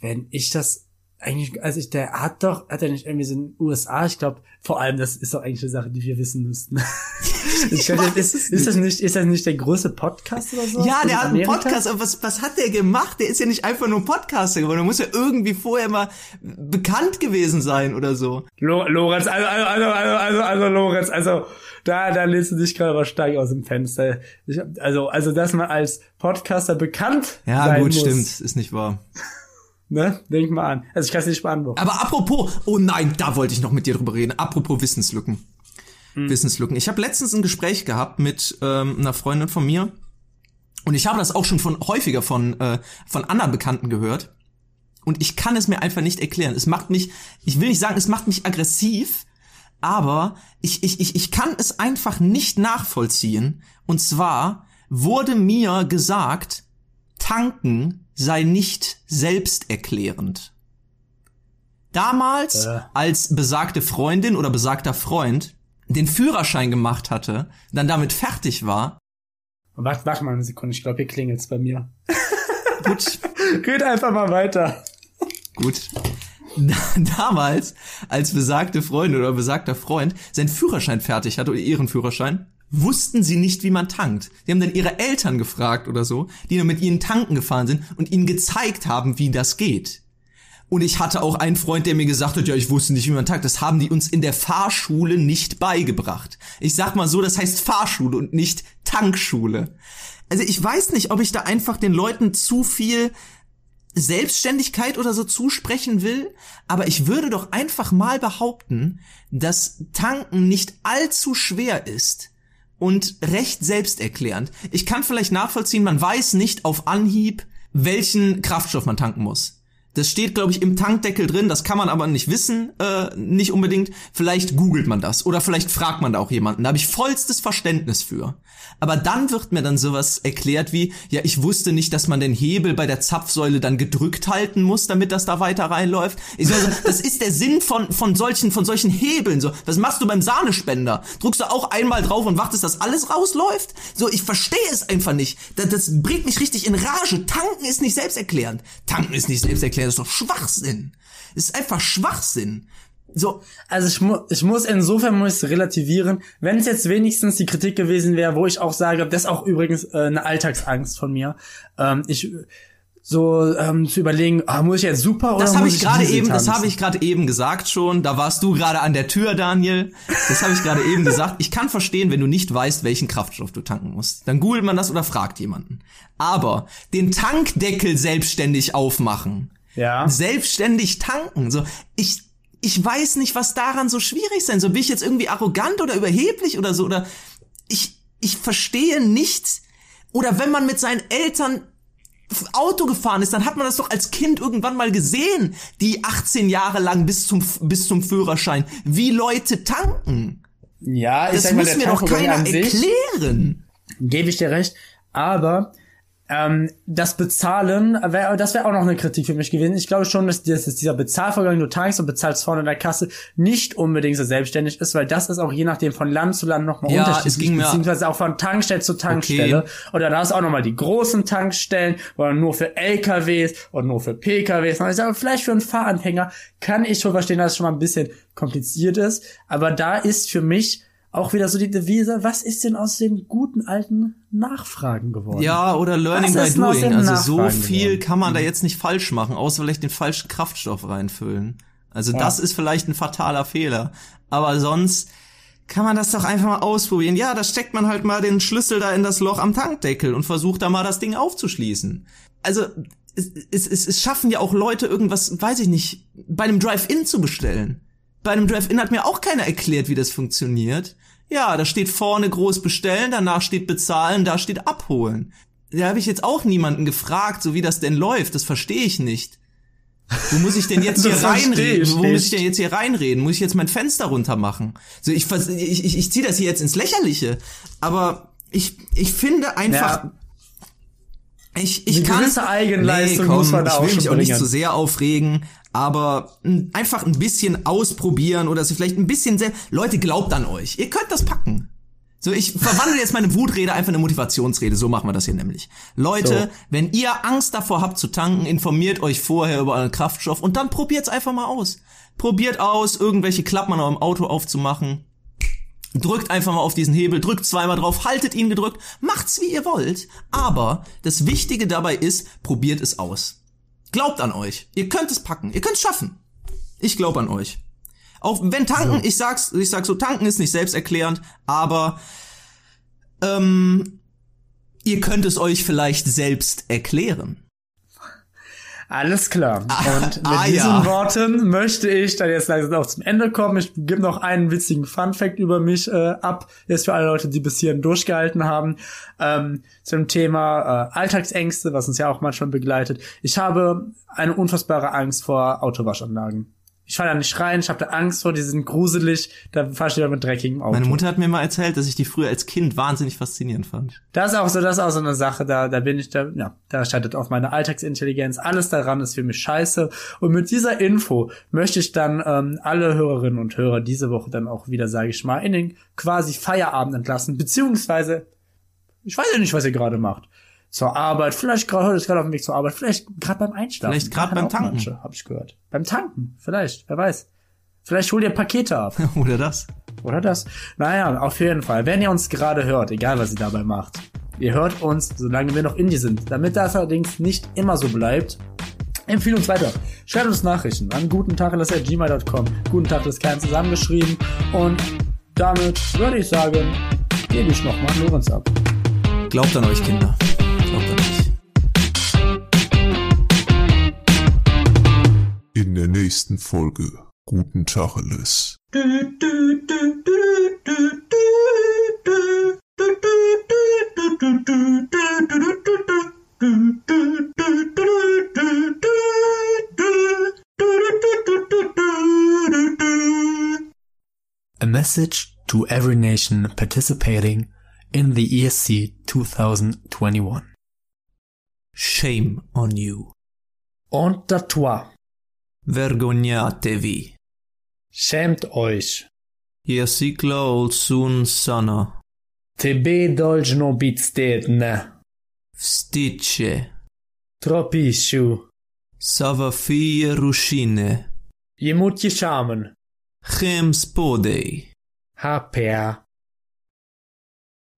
wenn ich das eigentlich, also ich, der hat doch, hat er nicht irgendwie so in den USA, ich glaube, vor allem, das ist doch eigentlich eine Sache, die wir wissen müssten. ich glaub, weiß ist, ist das nicht, ist das nicht der größte Podcast oder so? Ja, der hat einen? Podcast, aber was, was hat der gemacht? Der ist ja nicht einfach nur Podcaster geworden. Der muss ja irgendwie vorher mal bekannt gewesen sein oder so. Lo Lorenz, also, also, also, also, also, also, Lorenz, also, da, da lässt du dich gerade aber stark aus dem Fenster. Ich, also, also, dass man als Podcaster bekannt Ja, sein gut, muss, stimmt. Ist nicht wahr. Ne? Denk mal an. Also, ich kann es nicht beantworten. Aber apropos, oh nein, da wollte ich noch mit dir drüber reden. Apropos Wissenslücken. Wissenslücken. Ich habe letztens ein Gespräch gehabt mit ähm, einer Freundin von mir. Und ich habe das auch schon von häufiger von, äh, von anderen Bekannten gehört. Und ich kann es mir einfach nicht erklären. Es macht mich, ich will nicht sagen, es macht mich aggressiv, aber ich, ich, ich, ich kann es einfach nicht nachvollziehen. Und zwar wurde mir gesagt, tanken sei nicht selbsterklärend. Damals, Äh. als besagte Freundin oder besagter Freund den Führerschein gemacht hatte, dann damit fertig war, Warte, warte mal eine Sekunde, ich glaube, hier klingelt's bei mir. gut, Red einfach mal weiter. Gut. Damals, als besagte Freundin oder besagter Freund seinen Führerschein fertig hatte oder ihren Führerschein, wussten sie nicht, wie man tankt. Die haben dann ihre Eltern gefragt oder so, die dann mit ihnen tanken gefahren sind und ihnen gezeigt haben, wie das geht. Und ich hatte auch einen Freund, der mir gesagt hat, ja, ich wusste nicht, wie man tankt. Das haben die uns in der Fahrschule nicht beigebracht. Ich sag mal so, das heißt Fahrschule und nicht Tankschule. Also ich weiß nicht, ob ich da einfach den Leuten zu viel Selbstständigkeit oder so zusprechen will, aber ich würde doch einfach mal behaupten, dass Tanken nicht allzu schwer ist und recht selbsterklärend. Ich kann vielleicht nachvollziehen, man weiß nicht auf Anhieb, welchen Kraftstoff man tanken muss. Das steht, glaube ich, im Tankdeckel drin, das kann man aber nicht wissen, äh, nicht unbedingt. Vielleicht googelt man das oder vielleicht fragt man da auch jemanden. Da habe ich vollstes Verständnis für. Aber dann wird mir dann sowas erklärt wie, ja, ich wusste nicht, dass man den Hebel bei der Zapfsäule dann gedrückt halten muss, damit das da weiter reinläuft. Ich so, also, das ist der Sinn von, von solchen, von solchen Hebeln. So, was machst du beim Sahnespender? Druckst du auch einmal drauf und wartest, dass alles rausläuft? So, ich verstehe es einfach nicht. Das, das bringt mich richtig in Rage. Tanken ist nicht selbsterklärend. Tanken ist nicht selbsterklärend das ist doch Schwachsinn. Das ist einfach Schwachsinn. So. Also ich, mu ich muss insofern muss ich relativieren, wenn es jetzt wenigstens die Kritik gewesen wäre, wo ich auch sage, das ist auch übrigens äh, eine Alltagsangst von mir. Ähm, ich so ähm, zu überlegen, ah, muss ich jetzt super oder das hab muss ich gerade eben, tanzen? das habe ich gerade eben gesagt schon. Da warst du gerade an der Tür, Daniel. Das habe ich gerade eben gesagt. Ich kann verstehen, wenn du nicht weißt, welchen Kraftstoff du tanken musst. Dann googelt man das oder fragt jemanden. Aber den Tankdeckel selbstständig aufmachen ja. selbstständig tanken. So, ich, ich weiß nicht, was daran so schwierig sein soll. Bin ich jetzt irgendwie arrogant oder überheblich oder so? Oder ich, ich verstehe nichts. Oder wenn man mit seinen Eltern Auto gefahren ist, dann hat man das doch als Kind irgendwann mal gesehen, die 18 Jahre lang bis zum, bis zum Führerschein, wie Leute tanken. Ja, ich das muss mir doch keiner erklären. Gebe ich dir recht. Aber ähm, das Bezahlen, wär, das wäre auch noch eine Kritik für mich gewesen. Ich glaube schon, dass, dass dieser Bezahlvorgang, du tankst und bezahlst vorne in der Kasse, nicht unbedingt so selbstständig ist, weil das ist auch je nachdem von Land zu Land nochmal ja, unterschiedlich, es ging beziehungsweise auch von Tankstelle zu Tankstelle. Okay. Oder da ist auch nochmal die großen Tankstellen, oder nur für LKWs und nur für PKWs. Und ich sage, vielleicht für einen Fahranfänger kann ich schon verstehen, dass es schon mal ein bisschen kompliziert ist, aber da ist für mich auch wieder so die Devise, was ist denn aus dem guten alten Nachfragen geworden? Ja, oder Learning by Doing. Also so viel geworden? kann man da jetzt nicht falsch machen, außer vielleicht den falschen Kraftstoff reinfüllen. Also ja. das ist vielleicht ein fataler Fehler. Aber sonst kann man das doch einfach mal ausprobieren. Ja, da steckt man halt mal den Schlüssel da in das Loch am Tankdeckel und versucht da mal das Ding aufzuschließen. Also es, es, es, es schaffen ja auch Leute irgendwas, weiß ich nicht, bei einem Drive-In zu bestellen bei einem Drive-In hat mir auch keiner erklärt, wie das funktioniert. Ja, da steht vorne groß bestellen, danach steht bezahlen, da steht abholen. Da habe ich jetzt auch niemanden gefragt, so wie das denn läuft. Das verstehe ich nicht. Wo muss ich denn jetzt hier reinreden? Wo muss ich denn jetzt hier reinreden? Muss ich jetzt mein Fenster runter machen? So, ich, ich, ich, ich ziehe das hier jetzt ins Lächerliche. Aber ich, ich finde einfach, ja. Ich, ich Eine kann. Gewisse Eigenleistung nee, komm, muss man da ich will mich auch nicht zu sehr aufregen, aber einfach ein bisschen ausprobieren oder so vielleicht ein bisschen sehr. Leute, glaubt an euch. Ihr könnt das packen. So, ich verwandle jetzt meine Wutrede einfach in eine Motivationsrede. So machen wir das hier nämlich. Leute, so. wenn ihr Angst davor habt zu tanken, informiert euch vorher über euren Kraftstoff und dann probiert's einfach mal aus. Probiert aus, irgendwelche Klappen an eurem Auto aufzumachen. Drückt einfach mal auf diesen Hebel, drückt zweimal drauf, haltet ihn gedrückt, macht's wie ihr wollt. Aber das Wichtige dabei ist, probiert es aus. Glaubt an euch. Ihr könnt es packen. Ihr könnt es schaffen. Ich glaube an euch. Auch wenn tanken, ich sag's, ich sag so, tanken ist nicht selbsterklärend, aber ähm, ihr könnt es euch vielleicht selbst erklären. Alles klar. Ah, Und mit ah, diesen ja. Worten möchte ich dann jetzt langsam auch zum Ende kommen. Ich gebe noch einen witzigen Fun Fact über mich äh, ab, jetzt für alle Leute, die bis hierhin durchgehalten haben, ähm, zum Thema äh, Alltagsängste, was uns ja auch manchmal begleitet. Ich habe eine unfassbare Angst vor Autowaschanlagen. Ich falle da nicht rein, ich habe da Angst vor, die sind gruselig, da fahr ich wieder mit dreckigem Auto. Meine Mutter hat mir mal erzählt, dass ich die früher als Kind wahnsinnig faszinierend fand. Das ist auch so, das ist auch so eine Sache, da, da bin ich da, ja, da startet auf meine Alltagsintelligenz. Alles daran ist für mich scheiße. Und mit dieser Info möchte ich dann ähm, alle Hörerinnen und Hörer diese Woche dann auch wieder, sage ich mal, in den quasi Feierabend entlassen, beziehungsweise, ich weiß ja nicht, was ihr gerade macht zur Arbeit, vielleicht gerade heute gerade auf dem Weg zur Arbeit, vielleicht gerade beim Einschlafen. Vielleicht gerade beim Tanken. Habe ich gehört. Beim Tanken, vielleicht, wer weiß. Vielleicht hol dir Pakete ab. Oder das. Oder das. Naja, auf jeden Fall. Wenn ihr uns gerade hört, egal was ihr dabei macht, ihr hört uns, solange wir noch Indie sind. Damit das allerdings nicht immer so bleibt, Empfehle uns weiter. Schreibt uns Nachrichten an guten gmail.com. Guten Tag ist klein zusammengeschrieben. Und damit würde ich sagen, gebe ich nochmal Lorenz ab. Glaubt an euch, Kinder. Der nächsten Folge. Guten Tacheles. A message to every nation participating in the ESC 2021. Shame on you. À toi. Vergognatevi. Schämt euch. Jesikla olsun sana. Tebe dolžno bit stedne. Vstiče. Tropishu. Sava fie rušine. Je moet je samen. Chem spodej. HPA.